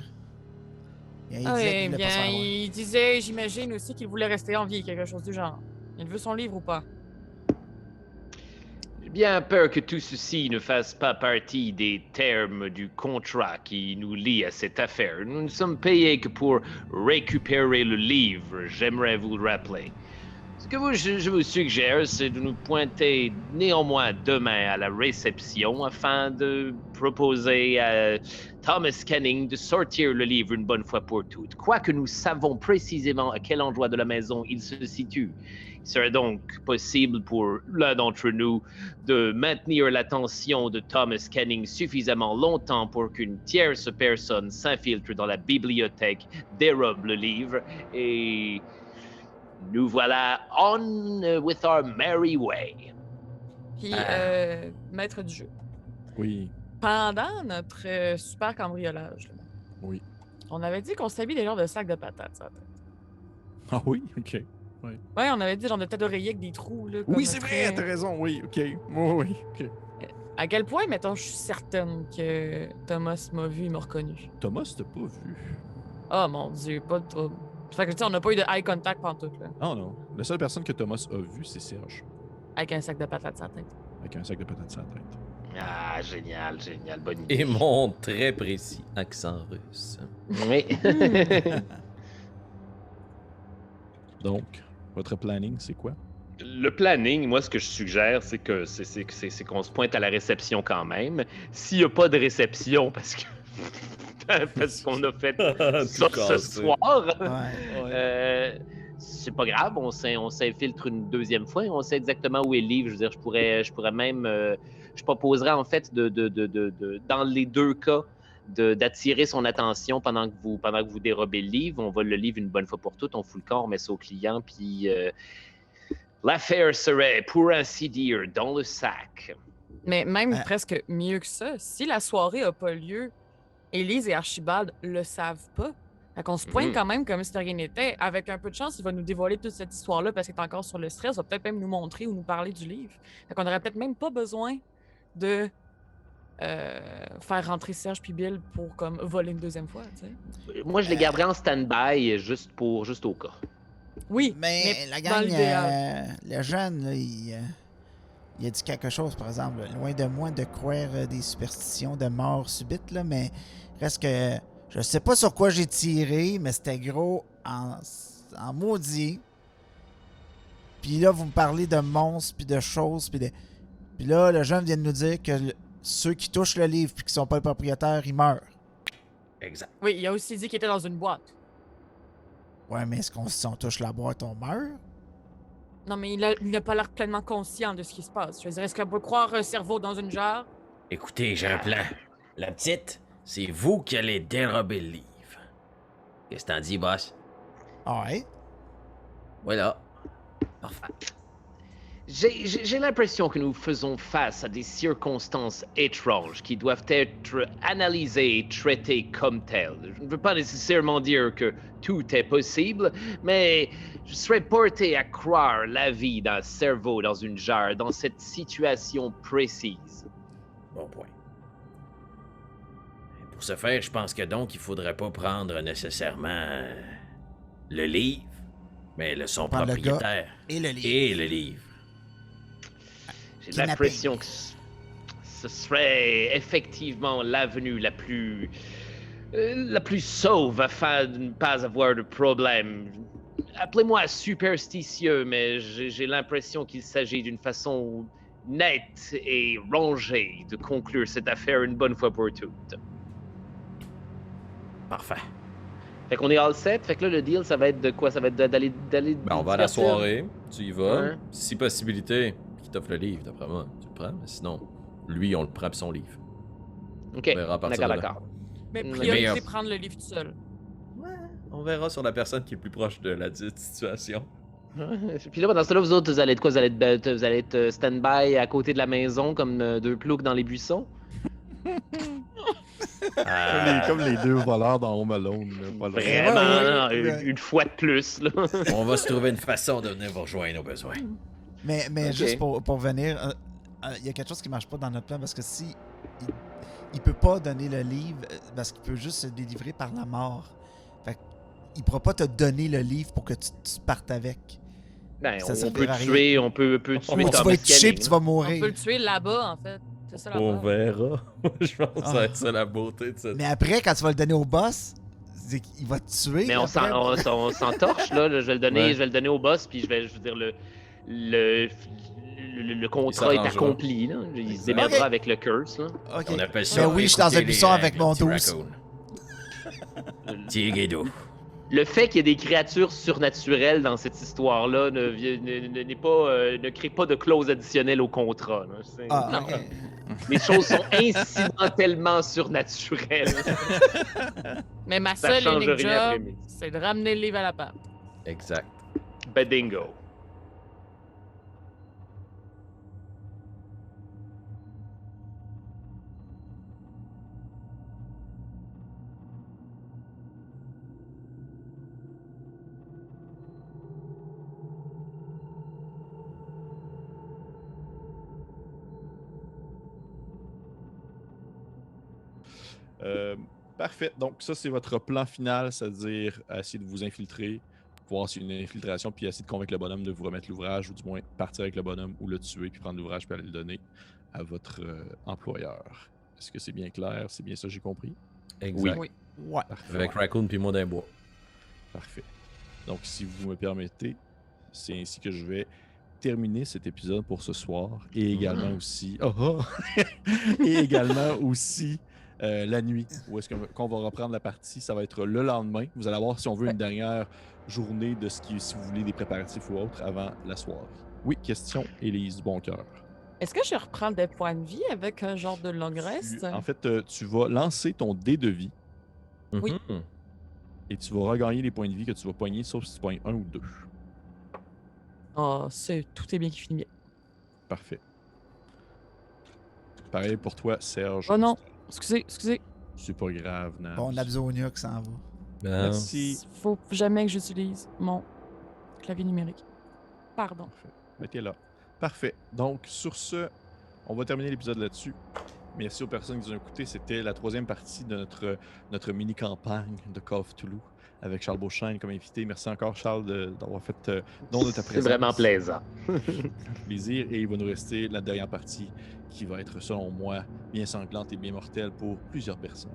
Il Ah, disait eh qu'il voulait pas se bien, faire voir. il disait, j'imagine aussi qu'il voulait rester en vie, quelque chose du genre. Il veut son livre ou pas? Bien peur que tout ceci ne fasse pas partie des termes du contrat qui nous lie à cette affaire. Nous ne sommes payés que pour récupérer le livre, j'aimerais vous le rappeler. Ce que je, je vous suggère, c'est de nous pointer néanmoins demain à la réception afin de proposer à Thomas Canning de sortir le livre une bonne fois pour toutes. Quoique nous savons précisément à quel endroit de la maison il se situe. Il serait donc possible pour l'un d'entre nous de maintenir l'attention de Thomas Canning suffisamment longtemps pour qu'une tierce personne s'infiltre dans la bibliothèque, dérobe le livre et nous voilà on with our merry way. Puis, Ah. euh, maître du jeu. Oui. Pendant notre euh, super cambriolage, Oui. on avait dit qu'on s'habille des genres de sacs de patates. ça. Ah oui? Ok. Ouais, on avait dit genre de tête d'oreiller avec des trous. Là, Oui, c'est vrai, t'as raison, oui, ok. Oui, oui, ok. À quel point, mettons, je suis certaine que Thomas m'a vu et m'a reconnu? Thomas, t'as pas vu. Oh mon dieu, pas de trouble. Fait que tu sais, on n'a pas eu de eye contact pendant tout, là. Oh non. La seule personne que Thomas a vue, c'est Serge, Avec un sac de patates sur la tête. avec un sac de patates sur la tête. Ah, génial, génial, bonne idée. Et mon très précis accent russe. Oui. Donc, votre planning, c'est quoi? Le planning, moi, ce que je suggère, c'est que c'est- c'est que c'est- c'est qu'on se pointe à la réception quand même. S'il n'y a pas de réception, parce que parce qu'on a fait ça ce soir, Ouais. euh, c'est pas grave, on s'in- on s'infiltre une deuxième fois et on sait exactement où est le livre. Je veux dire, je pourrais, je pourrais même, euh, je proposerais en fait de, de, de, de- de- dans les deux cas, d'attirer son attention pendant que vous pendant que vous dérobez le livre. On vole le livre une bonne fois pour toutes, on fout le corps, on met ça au client, puis euh, l'affaire serait, pour ainsi dire, dans le sac. Mais même Euh. presque mieux que ça, si la soirée a pas lieu, Élise et Archibald le savent pas. Fait qu'on se pointe Mhm. quand même comme si de rien n'était. Avec un peu de chance, il va nous dévoiler toute cette histoire-là parce qu'il est encore sur le stress. Il va peut-être même nous montrer ou nous parler du livre. Fait qu'on aurait peut-être même pas besoin de euh, faire rentrer Serge puis Bill pour comme voler une deuxième fois. tu sais. Moi, je les garderais en stand-by juste pour juste au cas. Oui, Mais, la gang, euh, le jeune, là, il, euh, il a dit quelque chose, par exemple. Loin de moi de croire euh, des superstitions de mort subite, là, mais reste que je sais pas sur quoi j'ai tiré, mais c'était gros en, en maudit. Puis là, vous me parlez de monstres, puis de choses, puis de... Puis là, le jeune vient de nous dire que le- ceux qui touchent le livre puis qui sont pas le propriétaire, ils meurent. Exact. Oui, il a aussi dit qu'il était dans une boîte. Ouais, mais est-ce qu'on si on touche la boîte, on meurt? Non, mais il a- il n'a pas l'air pleinement conscient de ce qui se passe. Je veux dire, est-ce qu'on peut croire un cerveau dans une jarre? Écoutez, j'ai un plan. La petite, c'est vous qui allez dérober le livre. Qu'est-ce que t'en dis, boss? Ah ouais? Voilà. Parfait. J'ai- l'impression que nous faisons face à des circonstances étranges qui doivent être analysées et traitées comme telles. Je ne veux pas nécessairement dire que tout est possible, mais je serais porté à croire la vie d'un cerveau dans une jarre dans cette situation précise. Bon point. Pour ce faire, je pense que donc il faudrait pas prendre nécessairement le livre, mais le son Prendre le gars. propriétaire Et le livre. et le livre. J'ai l'impression que ce- serait effectivement l'avenue la plus euh, la plus sauve afin de ne pas avoir de problème. Appelez-moi superstitieux, mais j'ai l'impression qu'il s'agit d'une façon nette et rangée de conclure cette affaire une bonne fois pour toutes. Parfait. Fait qu'on est all set? Fait que là, le deal, ça va être de quoi? Ça va être d'aller... d'aller Ben, on va à la soirée, tu y vas. Ouais. Si possibilité, qui t'offre le livre, d'après moi, tu le prends. Mais sinon, lui, on le prend puis son livre. OK, On verra à partir d'accord, d'accord. Mais Mais priorité, euh, prendre le livre tout seul. On verra sur la personne qui est plus proche de la dite situation. Puis là, dans ce temps-là, vous autres, vous allez être quoi? Vous allez être, vous allez être euh, stand-by à côté de la maison comme euh, deux ploucs dans les buissons? Comme, les, comme les deux voleurs dans Home Alone. là. Vraiment, ouais, ouais. une, une fois de plus. Là. on va se trouver une façon de venir vous rejoindre au besoin. Mais, mais juste pour, pour venir, euh, euh, il y a quelque chose qui marche pas dans notre plan parce que si il, il peut pas donner le livre euh, parce qu'il peut juste se délivrer par la mort. Fait que il pourra pas te donner le livre pour que tu, tu partes avec. Ben, Ça on peut à rien. tuer, on peut, peut tuer tu vas être puis tu vas On mourir. peut le tuer là-bas, en fait. Ça On verra. Je pense que ça va être ça la beauté de cette. Mais après, quand tu vas le donner au boss, qu'il va te tuer. Mais on après. s'en- on s'en- on s'entorche, là, là. Je vais le donner, Ouais. je vais le donner au boss, puis je vais, je veux dire, le, le, le, le contrat est accompli, là. Il se démerdera Ok. avec le curse, là. On appelle Mais ça. oui, je suis dans un buisson avec mon petit douce. raccoon. Petit guido. Le fait qu'il y ait des créatures surnaturelles dans cette histoire-là ne, ne- pas, euh, ne crée pas de clause additionnelle au contrat. Ah, non. Les choses sont incidentellement surnaturelles. Mais ma Ça seule unique job, c'est de ramener le livre à la part. Exact. Bedingo. Euh, parfait. Donc, ça, c'est votre plan final, c'est-à-dire essayer de vous infiltrer, voir s'il y a une infiltration, puis essayer de convaincre le bonhomme de vous remettre l'ouvrage, ou du moins partir avec le bonhomme, ou le tuer, puis prendre l'ouvrage, puis aller le donner à votre euh, employeur. Est-ce que c'est bien clair? C'est bien ça j'ai compris? Exact. Oui. Ouais. Parfait. Avec Raccoon puis moi d'un bois. Parfait. Donc, si vous me permettez, c'est ainsi que je vais terminer cet épisode pour ce soir et également aussi oh, oh! et également aussi euh, la nuit où est-ce qu'on va reprendre la partie ça va être le lendemain. Vous allez voir si on veut une dernière journée de ce qui si vous voulez des préparatifs ou autre avant la soirée. Oui question Élise Boncoeur Est-ce que je reprends des points de vie avec un genre de long rest? Tu- en fait euh, tu vas lancer ton dé de vie. Oui. Et tu vas regagner les points de vie que tu vas pogner sauf si tu pognes un ou deux. Ah, c'est tout est bien qui finit bien. parfait. Pareil pour toi Serge Oh non. Excusez, excusez. C'est pas grave, Nabs. Bon, Nabzonia qui s'en va. Ben, Merci. Faut jamais que j'utilise mon clavier numérique. Pardon. Parfait. Mettez là. Parfait. Donc, sur ce, on va terminer l'épisode là-dessus. Merci aux personnes qui nous ont écoutés. C'était la troisième partie de notre, notre mini-campagne de Call of Toulouse avec Charles Beauchesne comme invité. Merci encore, Charles, d'avoir fait euh, don de ta présence. C'est vraiment plaisant. plaisir. Et il va nous rester la dernière partie qui va être, selon moi, bien sanglante et bien mortelle pour plusieurs personnes.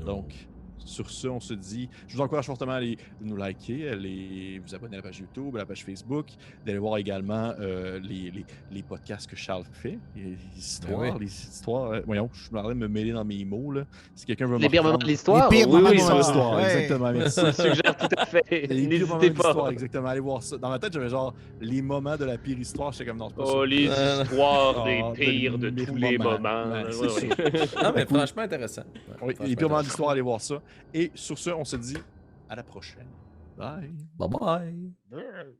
non. Donc, sur ce, on se dit, je vous encourage fortement à aller nous liker, à aller vous abonner à la page YouTube, à la page Facebook, d'aller voir également euh, les, les- les podcasts que Charles fait, les, histoires, Ben oui. les histoires. euh, voyons, je suis en train de me mêler dans mes mots là. Si quelqu'un veut Les pires moments de l'histoire. Les pires oui, moments oui, de l'histoire, Ouais. exactement. Merci. je suggère tout à fait. Les pires moments de N'hésitez l'histoire, pas. exactement. Allez voir ça. Dans ma tête, j'avais genre les moments de la pire histoire. J'étais comme non, c'est pas ça. Oh, les Euh, histoires Ah, des de pires de tous les moments. moments. Ouais, Ouais, c'est ouais. Ah, mais franchement intéressant. Ouais, Oui, franchement les pires moments de l'histoire, allez voir ça. Et sur ce, on se dit à la prochaine. Bye. Bye bye. Bye.